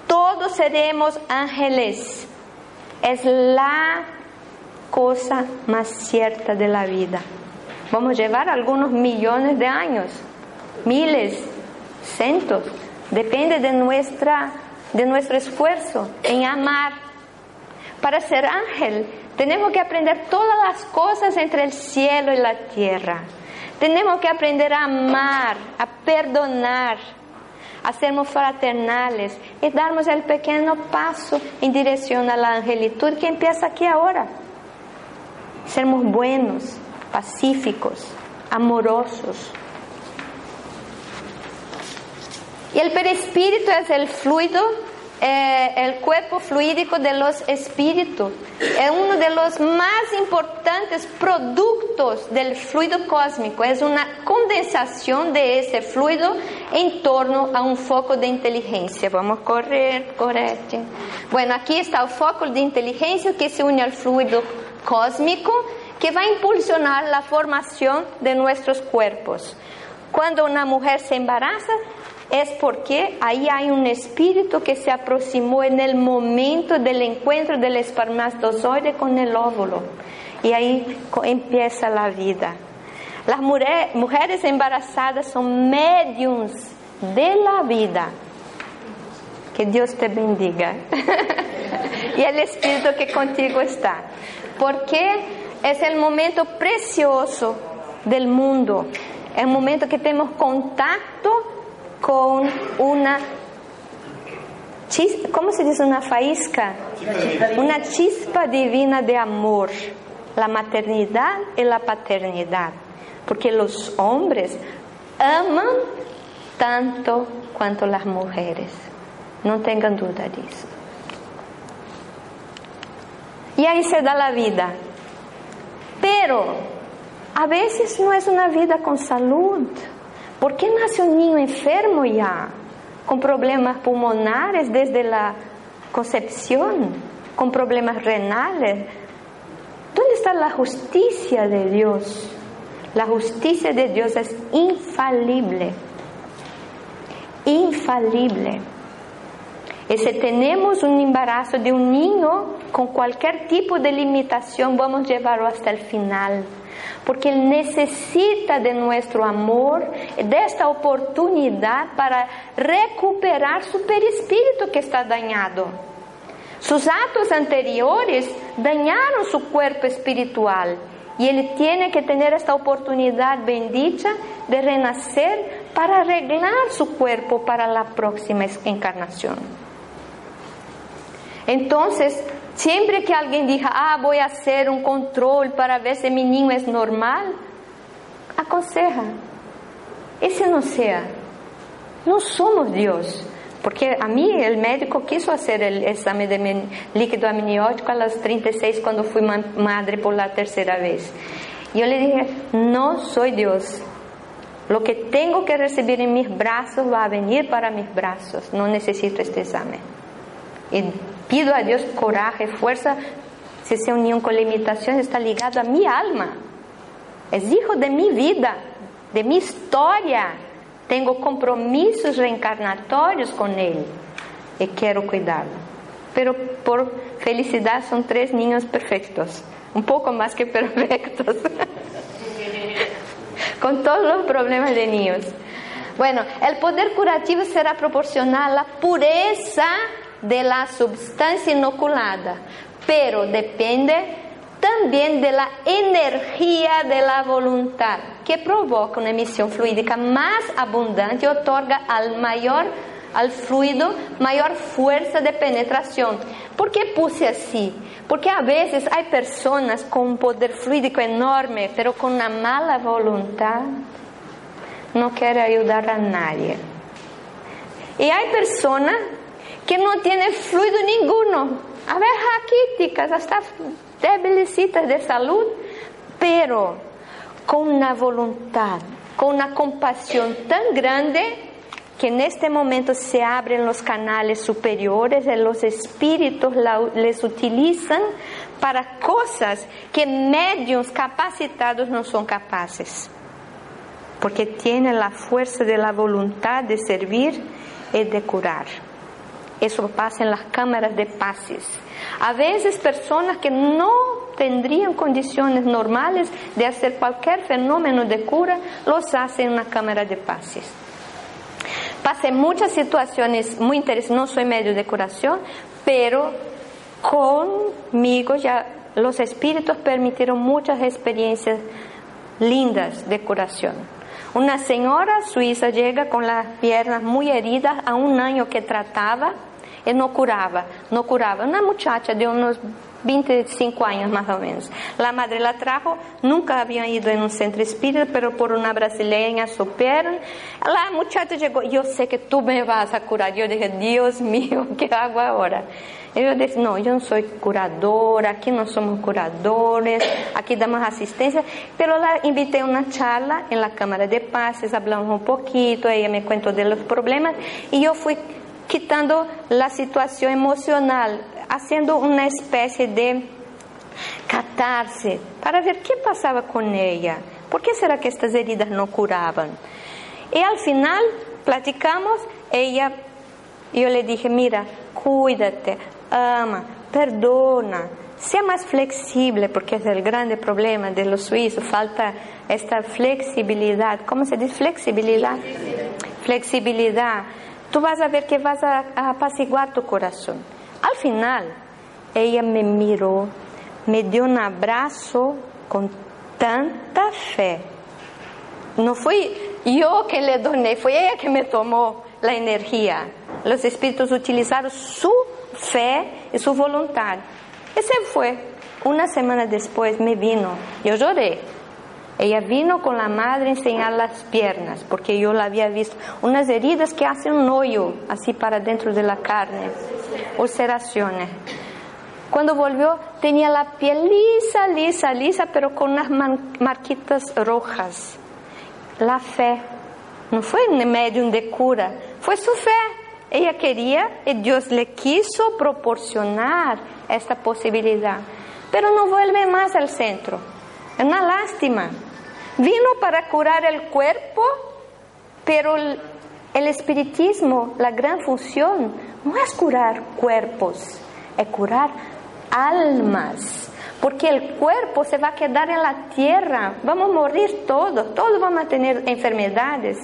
Todos seremos ángeles. Es la cosa más cierta de la vida. Vamos a llevar algunos millones de años, miles, cientos. Depende de, nuestra, de nuestro esfuerzo en amar. Para ser ángel tenemos que aprender todas las cosas entre el cielo y la tierra. Tenemos que aprender a amar, a perdonar, a sermos fraternales y darnos el pequeño paso en dirección a la angelitud que empieza aquí ahora. Sermos buenos, pacíficos, amorosos. Y el perispíritu es el fluido eh, el cuerpo fluídico de los espíritus. Es uno de los más importantes productos del fluido cósmico. Es una condensación de ese fluido en torno a un foco de inteligencia. Vamos a correr, correr. Bueno, aquí está el foco de inteligencia que se une al fluido cósmico que va a impulsionar la formación de nuestros cuerpos. Cuando una mujer se embaraza, es porque ahí hay un espíritu que se aproximó en el momento del encuentro del espermatozoide con el óvulo. Y ahí empieza la vida. Las mujeres embarazadas son mediums de la vida. Que Dios te bendiga. y el espíritu que contigo está. Porque es el momento precioso del mundo. El momento que tenemos contacto con una chispa, ¿cómo se dice? Una faísca, una chispa divina de amor, la maternidad y la paternidad, porque los hombres aman tanto cuanto las mujeres, no tengan duda de eso. Y ahí se da la vida, pero a veces no es una vida con salud. ¿Por qué nace un niño enfermo ya, con problemas pulmonares desde la concepción, con problemas renales? ¿Dónde está la justicia de Dios? La justicia de Dios es infalible, infalible. Y si tenemos un embarazo de un niño con cualquier tipo de limitación, vamos a llevarlo hasta el final porque Él necesita de nuestro amor, de esta oportunidad para recuperar su perispíritu que está dañado. Sus actos anteriores dañaron su cuerpo espiritual y Él tiene que tener esta oportunidad bendita de renacer para arreglar su cuerpo para la próxima encarnación. Entonces, Siempre que alguien diga, ah, voy a hacer un control para ver si mi niño es normal, aconseja, ese no sea. No somos Dios. Porque a mí el médico quiso hacer el examen de líquido amniótico a las 36 cuando fui madre por la tercera vez. Yo le dije, no soy Dios. Lo que tengo que recibir en mis brazos va a venir para mis brazos. No necesito este examen. Y pido a Dios coraje, fuerza. Si ese unión con limitación está ligado a mi alma. Es hijo de mi vida, de mi historia. Tengo compromisos reencarnatorios con Él y quiero cuidarlo. Pero por felicidad son tres niños perfectos, un poco más que perfectos, con todos los problemas de niños. Bueno, el poder curativo será proporcional a la pureza de la sustancia inoculada, pero depende también de la energía de la voluntad, que provoca una emisión fluídica más abundante y otorga al mayor al fluido mayor fuerza de penetración. ¿Por qué puse así? Porque a veces hay personas con un poder fluídico enorme, pero con una mala voluntad, no quiere ayudar a nadie. Y hay personas que no tiene fluido ninguno. A ver, raquíticas, hasta debilicitas de salud, pero con una voluntad, con una compasión tan grande que en este momento se abren los canales superiores y los espíritus les utilizan para cosas que medios capacitados no son capaces, porque tienen la fuerza de la voluntad de servir y de curar. Eso pasa en las cámaras de pases. A veces personas que no tendrían condiciones normales de hacer cualquier fenómeno de cura, los hacen en una cámara de pases. Pasé muchas situaciones muy interesantes, no soy medio de curación, pero conmigo ya los espíritus permitieron muchas experiencias lindas de curación. Una señora suiza llega con las piernas muy heridas a un año que trataba y no curaba, no curaba. Una muchacha de unos 25 años más o menos. La madre la trajo, nunca había ido en un centro espírita, pero por una brasileña supieron. La muchacha llegó, yo sé que tú me vas a curar. Yo dije, Dios mío, ¿qué hago ahora? Y yo dije, no, yo no soy curadora, aquí no somos curadores, aquí damos asistencia, pero la invité a una charla en la Cámara de Pases, hablamos un poquito, ella me cuento de los problemas y yo fui quitando la situación emocional, haciendo una especie de tratarse, para ver qué pasaba con ella. ¿Por qué será que estas heridas no curaban? Y al final platicamos, ella, yo le dije, mira, cuídate, ama, perdona, sea más flexible, porque es el grande problema de los suizos, falta esta flexibilidad. ¿Cómo se dice flexibilidad? Flexibilidad. Tú vas a ver que vas a, a apaciguar tu corazón. Al final, ella me miró, me dio un abrazo con tanta fe. No fui yo que le doné, fue ella que me tomó la energía. Los espíritus utilizaron su fe y su voluntad. Y se fue. Una semana después me vino. Yo lloré. Ella vino con la madre a enseñar las piernas, porque yo la había visto. Unas heridas que hacen un hoyo así para dentro de la carne. Ulceraciones. Cuando volvió tenía la piel lisa, lisa, lisa, pero con unas marquitas rojas. La fe. No fue un medium de cura, fue su fe. Ella quería y Dios le quiso proporcionar esta posibilidad. Pero no vuelve más al centro. Es una lástima. Vino para curar el cuerpo, pero el, espiritismo, la gran función, no es curar cuerpos, es curar almas, porque el cuerpo se va a quedar en la tierra, vamos a morir todos, todos vamos a tener enfermedades,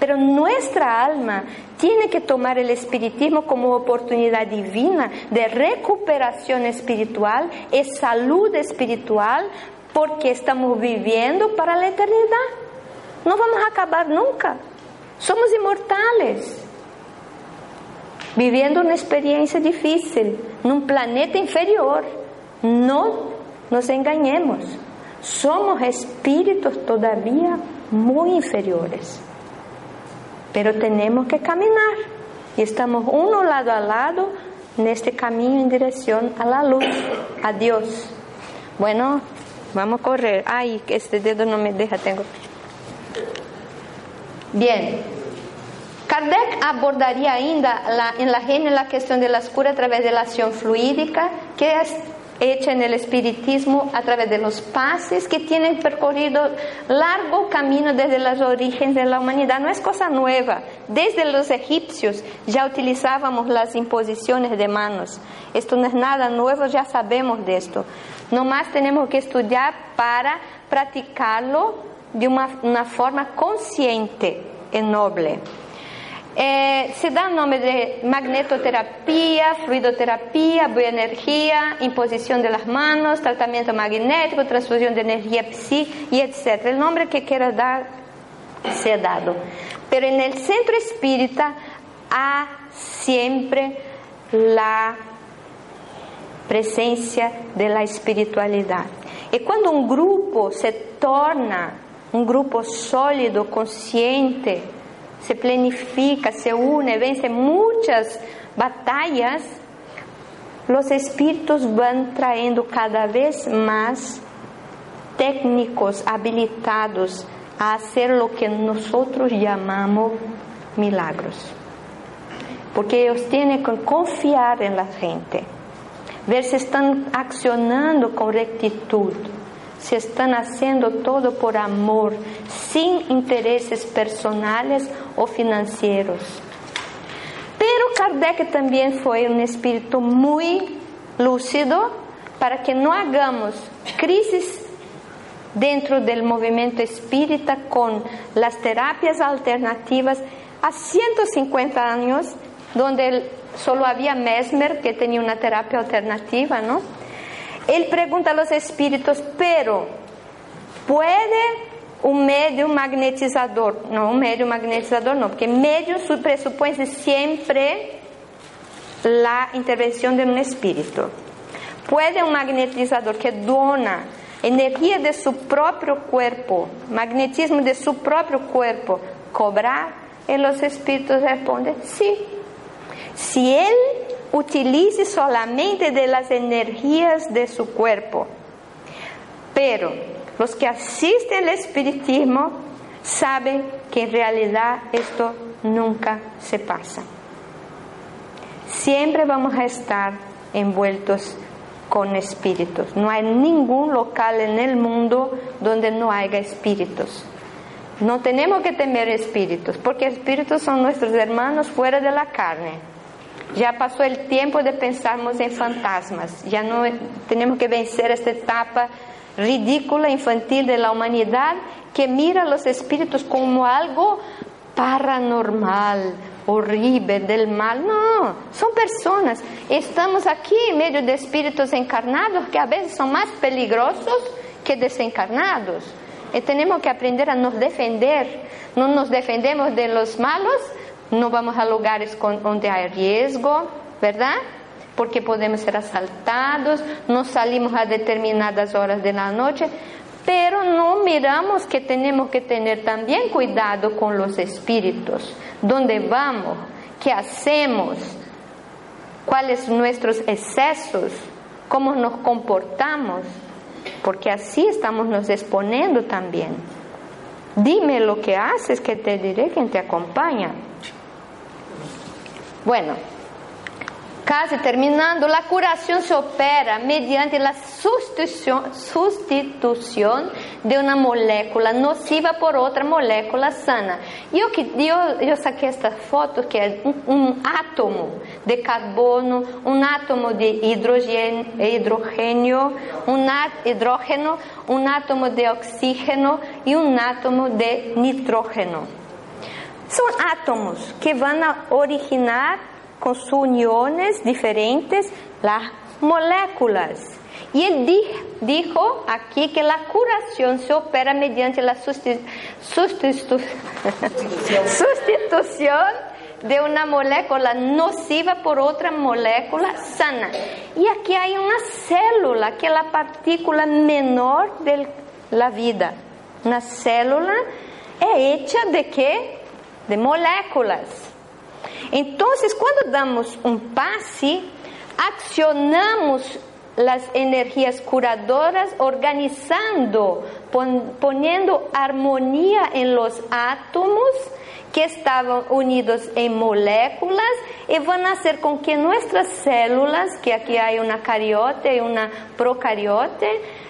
pero nuestra alma tiene que tomar el espiritismo como oportunidad divina de recuperación espiritual y salud espiritual, porque estamos viviendo para la eternidad. No vamos a acabar nunca. Somos inmortales viviendo una experiencia difícil, en un planeta inferior. No nos engañemos, somos espíritus todavía muy inferiores, pero tenemos que caminar y estamos uno lado a lado en este camino en dirección a la luz, a Dios. Bueno, vamos a correr. Ay, este dedo no me deja, tengo. Bien. Kardec abordaría ainda en la genia la cuestión de la cura a través de la acción fluídica, que es hecha en el espiritismo a través de los pases que tienen percorrido largo camino desde los orígenes de la humanidad. No es cosa nueva. Desde los egipcios ya utilizábamos las imposiciones de manos. Esto no es nada nuevo, ya sabemos de esto. No más tenemos que estudiar para practicarlo de una, forma consciente y noble. Eh, se da el nombre de magnetoterapia, fluidoterapia, bioenergía, imposición de las manos, tratamiento magnético, transfusión de energía psi y etc. El nombre que quiera dar se ha dado. Pero en el centro espírita hay siempre la presencia de la espiritualidad. Y cuando un grupo se torna un grupo sólido, consciente, se planifica, se une, vence muchas batallas, los espíritus van trayendo cada vez más técnicos habilitados a hacer lo que nosotros llamamos milagros. Porque ellos tienen que confiar en la gente, ver si están accionando con rectitud se están haciendo todo por amor, sin intereses personales o financieros. Pero Kardec también fue un espíritu muy lúcido para que no hagamos crisis dentro del movimiento espírita con las terapias alternativas a 150 años, donde solo había Mesmer que tenía una terapia alternativa, ¿no? Él pregunta a los espíritus, pero ¿puede un medio magnetizador? No, un medio magnetizador no, porque medio presupone siempre la intervención de un espíritu. ¿Puede un magnetizador que dona energía de su propio cuerpo, magnetismo de su propio cuerpo, cobrar? Y los espíritus responden, sí. Si él utilice solamente de las energías de su cuerpo. Pero los que asisten al espiritismo saben que en realidad esto nunca se pasa. Siempre vamos a estar envueltos con espíritus. No hay ningún local en el mundo donde no haya espíritus. No tenemos que temer espíritus, porque espíritus son nuestros hermanos fuera de la carne. Ya pasó el tiempo de pensarmos en fantasmas. Ya no tenemos que vencer esta etapa ridícula, infantil de la que mira a los espíritus como algo paranormal, horrible, del mal. No, son personas. Estamos aquí en medio de espíritus encarnados que a veces son más peligrosos que desencarnados. Y tenemos que aprender a nos defender. No nos defendemos de los malos, no vamos a lugares donde hay riesgo, ¿verdad? Porque podemos ser asaltados, no salimos a determinadas horas de la noche, pero no miramos que tenemos que tener también cuidado con los espíritus, dónde vamos, qué hacemos, cuáles nuestros excesos, cómo nos comportamos, porque así estamos nos exponiendo también. Dime lo que haces que te diré quien te acompaña. Bueno, casi terminando, la curación se opera mediante la sustitución, de una molécula nociva por otra molécula sana. Yo, yo, yo saqué esta foto que es un, átomo de carbono, un átomo de hidrógeno, un hidrógeno, un átomo de oxígeno y un átomo de nitrógeno. Son átomos que van a originar con sus uniones diferentes las moléculas. Y él dijo aquí que la curación se opera mediante la sustitución de una molécula nociva por otra molécula sana. Y aquí hay una célula, que es la partícula menor de la vida. Una célula es hecha de qué? De moléculas. Entonces, cuando damos un pase, accionamos las energías curadoras organizando, poniendo armonía en los átomos que estaban unidos en moléculas y van a hacer con que nuestras células, que aquí hay una cariote y una procariote,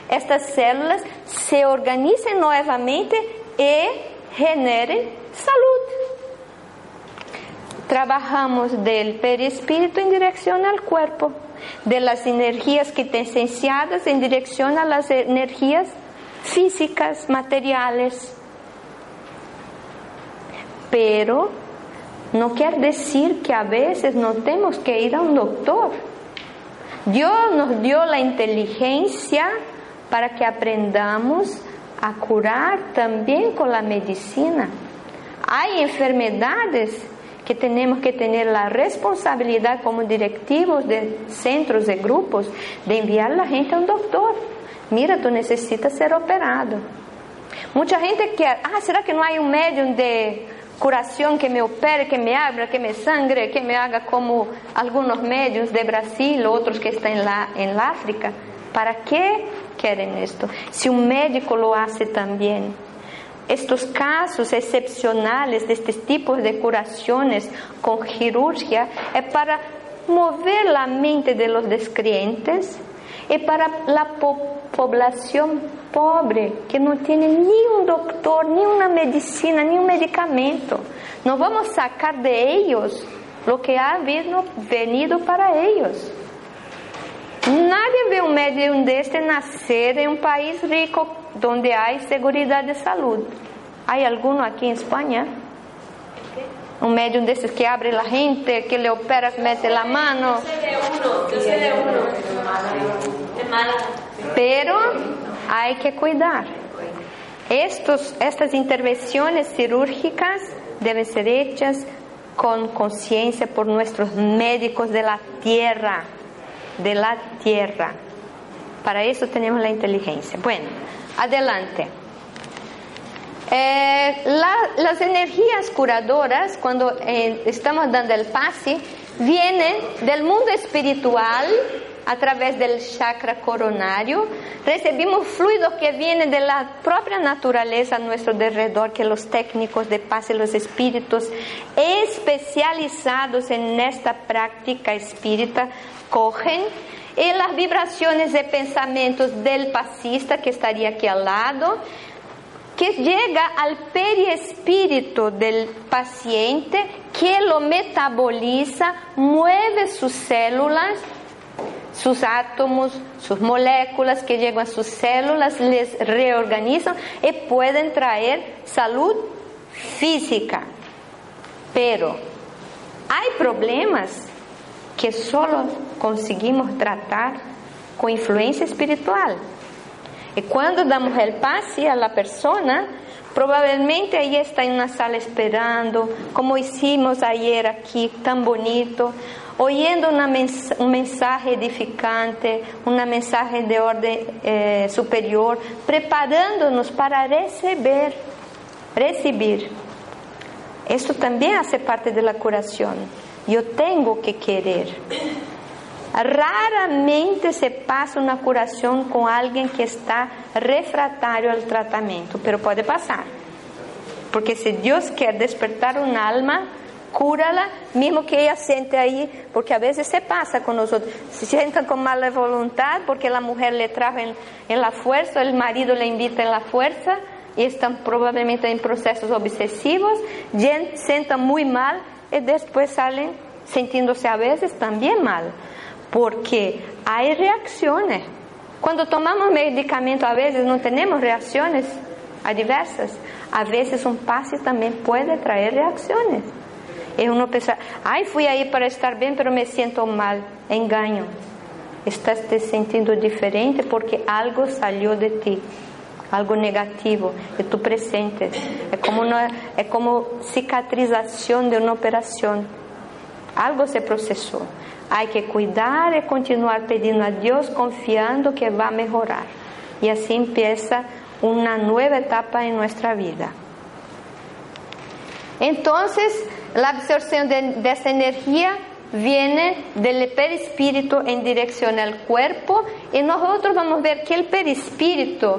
estas células se organicen nuevamente y generen salud trabajamos del perispíritu en dirección al cuerpo, de las energías quintesenciadas en dirección a las energías físicas, materiales. Pero no quiere decir que a veces no tenemos que ir a un doctor. Dios nos dio la inteligencia para que aprendamos a curar también con la medicina. Hay enfermedades que tenemos que tener la responsabilidad como directivos de centros, de grupos, de enviar a la gente a un doctor. Mira, tú necesitas ser operado. Mucha gente quer, ah, ¿será que no hay un medio de curación que me opere, que me abra, que me sangre, que me haga como algunos medios de Brasil, otros que están en la, en África? ¿Para qué quieren esto? Si un médico lo hace también estos casos excepcionales de este tipo de curaciones con cirugía es para mover la mente de los descreyentes y para la población pobre que no tiene ni un doctor, ni una medicina, ni un medicamento. No vamos a sacar de ellos lo que ha venido para ellos. Nadie ve un médium deste nacer en un país rico donde hay seguridad de salud. ¿Hay alguno aquí en España? Un médium de esos que abre la gente, que le opera, mete la mano. Yo sé de uno, yo sé de uno. En Málaga. Pero hay que cuidar. Estos, estas intervenciones cirúrgicas deben ser hechas con conciencia por nuestros médicos de la tierra de la tierra. Para eso tenemos la inteligencia. Bueno, adelante. Eh, las energías curadoras, cuando eh, estamos dando el pase, vienen del mundo espiritual a través del chakra coronario, recibimos fluidos que vienen de la propia naturaleza a nuestro alrededor, que los técnicos de paz y los espíritus especializados en esta práctica espírita cogen y las vibraciones de pensamientos del pasista que estaría aquí al lado, que llega al perispíritu del paciente, que lo metaboliza, mueve sus células, sus átomos, sus moléculas que llegan a sus células, les reorganizan y pueden traer salud física. Pero hay problemas que solo conseguimos tratar con influencia espiritual. Y cuando damos el pase a la persona, probablemente ahí está en una sala esperando, como hicimos ayer aquí, tan bonito, oyendo un mensaje edificante, una mensaje de orden eh, superior, preparándonos para recibir, recibir. Esto también hace parte de la curación. Yo tengo que querer. Raramente se pasa una curación con alguien que está refractario al tratamiento, pero puede pasar. Porque si Dios quiere despertar un alma, cúrala, mismo que ella siente ahí, porque a veces se pasa con nosotros, se sientan con mala voluntad porque la mujer le trajo en, la fuerza, el marido le invita en la fuerza y están probablemente en procesos obsesivos, sientan muy mal y después salen sintiéndose a veces también mal porque hay reacciones. Cuando tomamos medicamento a veces no tenemos reacciones adversas. A veces un pase también puede traer reacciones. Y uno piensa, ay, fui ahí para estar bien, pero me siento mal. Engaño. Estás te sintiendo diferente porque algo salió de ti, algo negativo, y tú presentes. Es como, es como cicatrización de una operación. Algo se procesó. Hay que cuidar y continuar pidiendo a Dios confiando que va a mejorar. Y así empieza una nueva etapa en nuestra vida. Entonces, la absorción de, de esta energía viene del perispíritu en dirección al cuerpo y nosotros vamos a ver que el perispíritu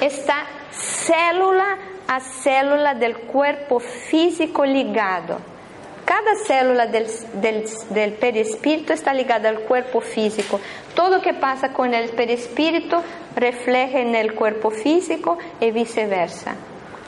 está célula a célula del cuerpo físico ligado. Cada célula del, del, del, perispíritu está ligada al cuerpo físico. Todo lo que pasa con el perispíritu refleja en el cuerpo físico y viceversa.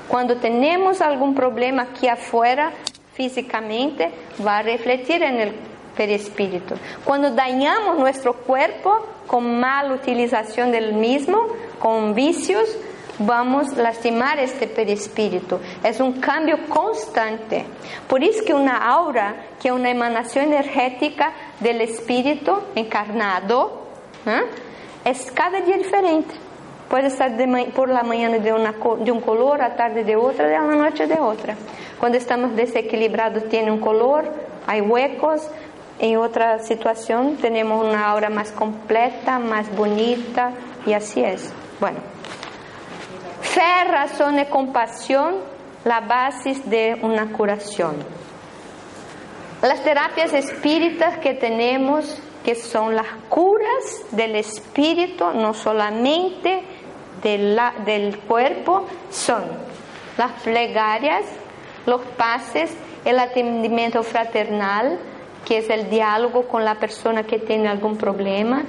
Cuando tenemos algún problema aquí afuera, físicamente, va a refletir en el perispíritu. Cuando dañamos nuestro cuerpo con mala utilización del mismo, con vicios, vamos a lastimar este perispíritu. Es un cambio constante. Por eso que una aura, que es una emanación energética del espíritu encarnado, ¿eh? es cada día diferente. Puede estar por la mañana de, una, de un color, a tarde de otra, de la noche de otra. Cuando estamos desequilibrados tiene un color, hay huecos. En otra situación tenemos una aura más completa, más bonita y así es. Bueno. Fe, razón y compasión, la base de una curación. Las terapias espíritas que tenemos, que son las curas del espíritu, no solamente de la, del cuerpo, son las plegarias, los pases, el atendimiento fraternal, que es el diálogo con la persona que tiene algún problema,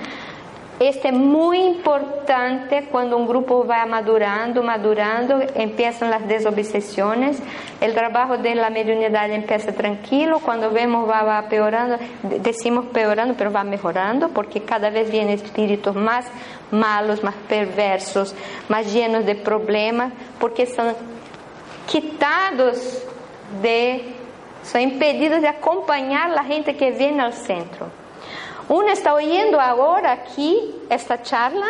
este es muy importante cuando un grupo va madurando, madurando, empiezan las desobsesiones, el trabajo de la mediunidad empieza tranquilo, cuando vemos va, va peorando, decimos peorando, pero va mejorando, porque cada vez vienen espíritus más malos, más perversos, más llenos de problemas, porque son quitados de, son impedidos de acompañar la gente que viene al centro. Uno está oyendo ahora aquí esta charla,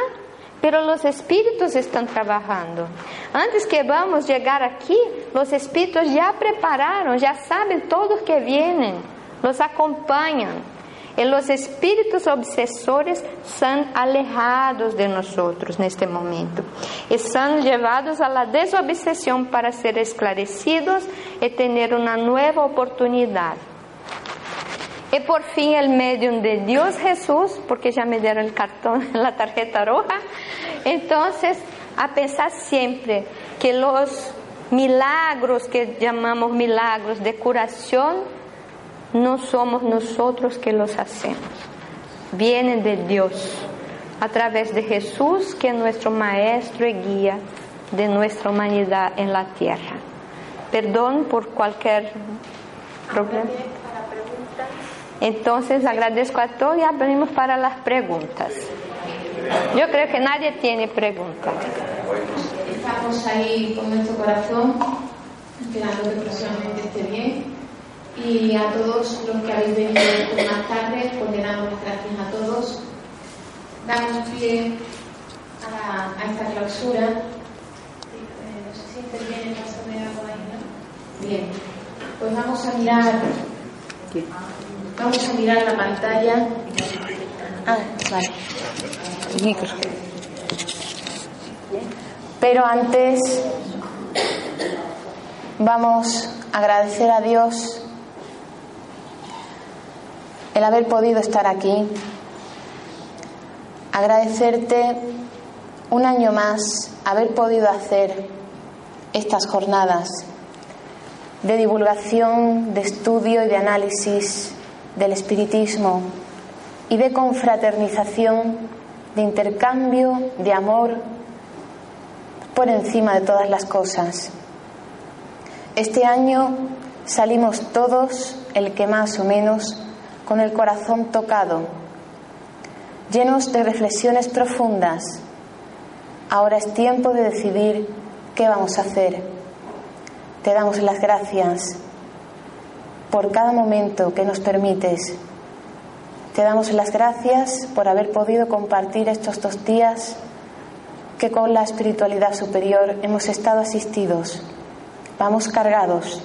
pero los espíritus están trabajando. Antes que vamos llegar aquí, los espíritus ya prepararon, ya saben todos que vienen, los acompañan. Y los espíritus obsesores son alejados de nosotros en este momento. Y son llevados a la desobsesión para ser esclarecidos y tener una nueva oportunidad. Y por fin el medium de Dios Jesús, porque ya me dieron el cartón, la tarjeta roja. Entonces, a pensar siempre que los milagros que llamamos milagros de curación, no somos nosotros que los hacemos. Vienen de Dios, a través de Jesús, que es nuestro maestro y guía de nuestra humanidad en la tierra. Perdón por cualquier problema. Entonces agradezco a todos y abrimos para las preguntas. Yo creo que nadie tiene preguntas. Estamos ahí con nuestro corazón, esperando que próximamente esté bien. Y a todos los que habéis venido más tarde, pues le damos las gracias a todos. Damos pie a, esta clausura. No sé si interviene, algo ahí, ¿no? Bien, pues vamos a mirar. Vamos a mirar la pantalla. Ah, vale. Micro. Pero antes vamos a agradecer a Dios el haber podido estar aquí. Agradecerte un año más haber podido hacer estas jornadas de divulgación, de estudio y de análisis del espiritismo y de confraternización, de intercambio, de amor por encima de todas las cosas. Este año salimos todos, el que más o menos, con el corazón tocado, llenos de reflexiones profundas. Ahora es tiempo de decidir qué vamos a hacer. Te damos las gracias por cada momento que nos permites. Te damos las gracias por haber podido compartir estos dos días que con la espiritualidad superior hemos estado asistidos. Vamos cargados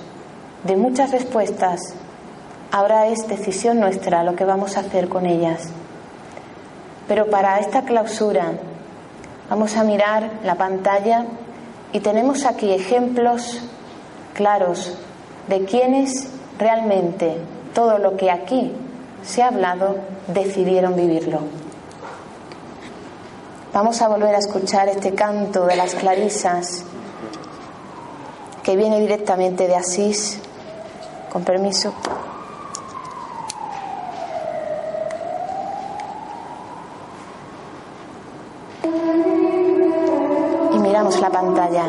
de muchas respuestas. Ahora es decisión nuestra lo que vamos a hacer con ellas. Pero para esta clausura vamos a mirar la pantalla y tenemos aquí ejemplos claros de quienes realmente todo lo que aquí se ha hablado decidieron vivirlo. Vamos a volver a escuchar este canto de las clarisas que viene directamente de Asís. Con permiso. Y miramos la pantalla.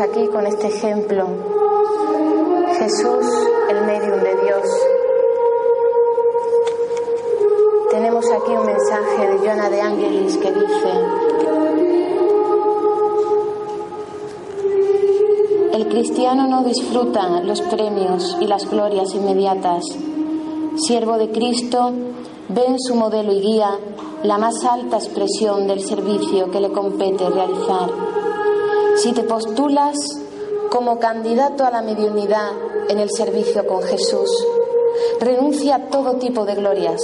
Aquí con este ejemplo. Jesús, el medium de Dios. tenemos aquí un mensaje de Joana de Angelis que dice, el cristiano no disfruta los premios y las glorias inmediatas. Siervo de Cristo, ve en su modelo y guía la más alta expresión del servicio que le compete realizar. Si te postulas como candidato a la mediunidad en el servicio con Jesús, renuncia a todo tipo de glorias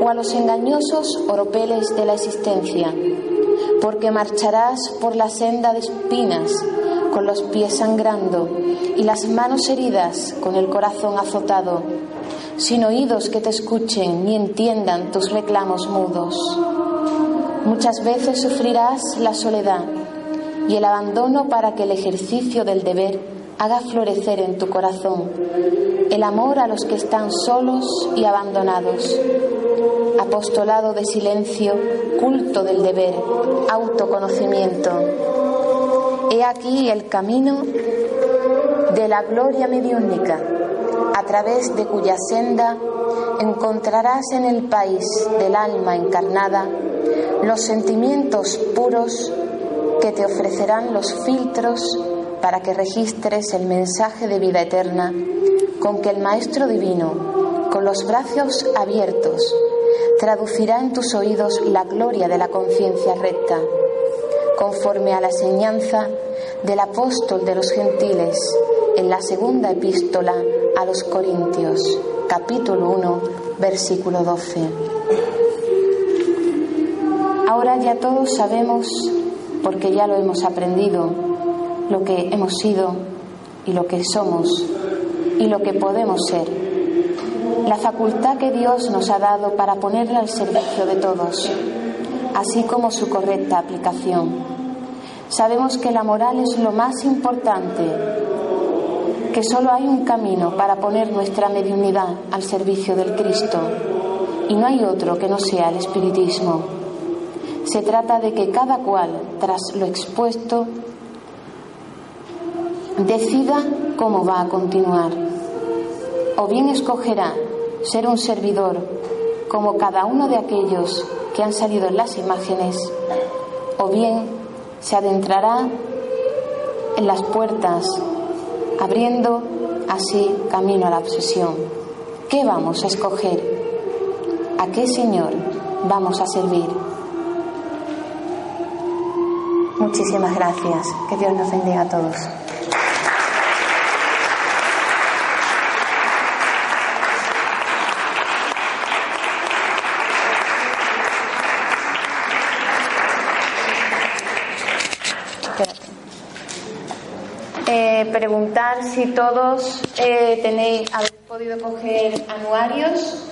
o a los engañosos oropeles de la existencia, porque marcharás por la senda de espinas con los pies sangrando y las manos heridas con el corazón azotado, sin oídos que te escuchen ni entiendan tus reclamos mudos. Muchas veces sufrirás la soledad y el abandono para que el ejercicio del deber haga florecer en tu corazón el amor a los que están solos y abandonados. Apostolado de silencio, culto del deber, autoconocimiento. He aquí el camino de la gloria mediúnica, a través de cuya senda encontrarás en el país del alma encarnada los sentimientos puros que te ofrecerán los filtros para que registres el mensaje de vida eterna con que el Maestro Divino, con los brazos abiertos, traducirá en tus oídos la gloria de la conciencia recta, conforme a la enseñanza del apóstol de los gentiles en la segunda epístola a los Corintios, capítulo 1, versículo 12. Ahora ya todos sabemos, porque ya lo hemos aprendido, lo que hemos sido y lo que somos y lo que podemos ser. La facultad que Dios nos ha dado para ponerla al servicio de todos, así como su correcta aplicación. Sabemos que la moral es lo más importante, que solo hay un camino para poner nuestra mediunidad al servicio del Cristo y no hay otro que no sea el espiritismo. Se trata de que cada cual, tras lo expuesto, decida cómo va a continuar. O bien escogerá ser un servidor como cada uno de aquellos que han salido en las imágenes, o bien se adentrará en las puertas, abriendo así camino a la obsesión. ¿Qué vamos a escoger? ¿A qué Señor vamos a servir? Muchísimas gracias. Que Dios nos bendiga a todos. Eh, preguntar si todos eh, tenéis, habéis podido coger anuarios,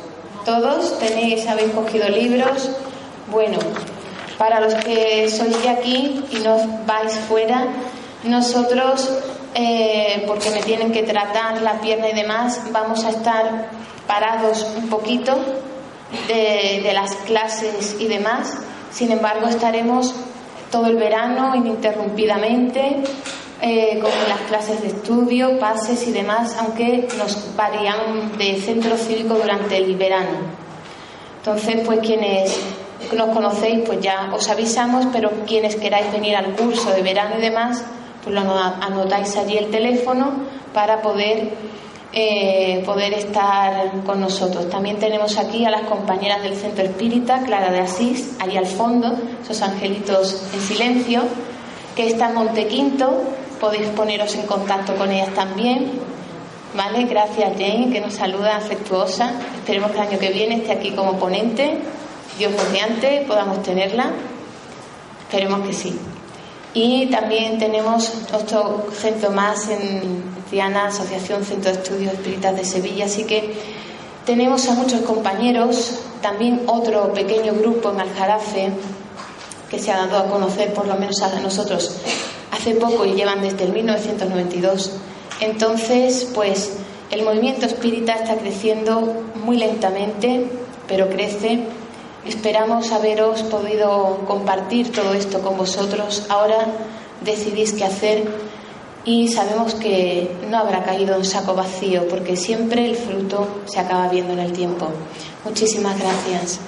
todos tenéis, habéis cogido libros. Bueno, para los que sois de aquí y no vais fuera, nosotros, eh, porque me tienen que tratar la pierna y demás, vamos a estar parados un poquito de, las clases y demás. Sin embargo, estaremos todo el verano ininterrumpidamente eh, con las clases de estudio, pases y demás, aunque nos varían de centro cívico durante el verano. Entonces, pues quienes nos conocéis, pues ya os avisamos, pero quienes queráis venir al curso de verano y demás, pues lo anotáis allí el teléfono para poder, eh, poder estar con nosotros. También tenemos aquí a las compañeras del Centro Espírita, Clara de Asís, allí al fondo, esos angelitos en silencio, que está en Montequinto, podéis poneros en contacto con ellas también. ¿Vale? Gracias Jane, que nos saluda afectuosa. Esperemos que el año que viene esté aquí como ponente. Dios mediante, podamos tenerla. Esperemos que sí. Y también tenemos otro centro más en Triana, Asociación Centro de Estudios Espíritas de Sevilla, así que tenemos a muchos compañeros, también otro pequeño grupo en Aljarafe que se ha dado a conocer, por lo menos a nosotros, hace poco y llevan desde el 1992. Entonces, pues el movimiento espírita está creciendo muy lentamente, pero crece. Esperamos haberos podido compartir todo esto con vosotros. Ahora decidís qué hacer y sabemos que no habrá caído en saco vacío porque siempre el fruto se acaba viendo en el tiempo. Muchísimas gracias.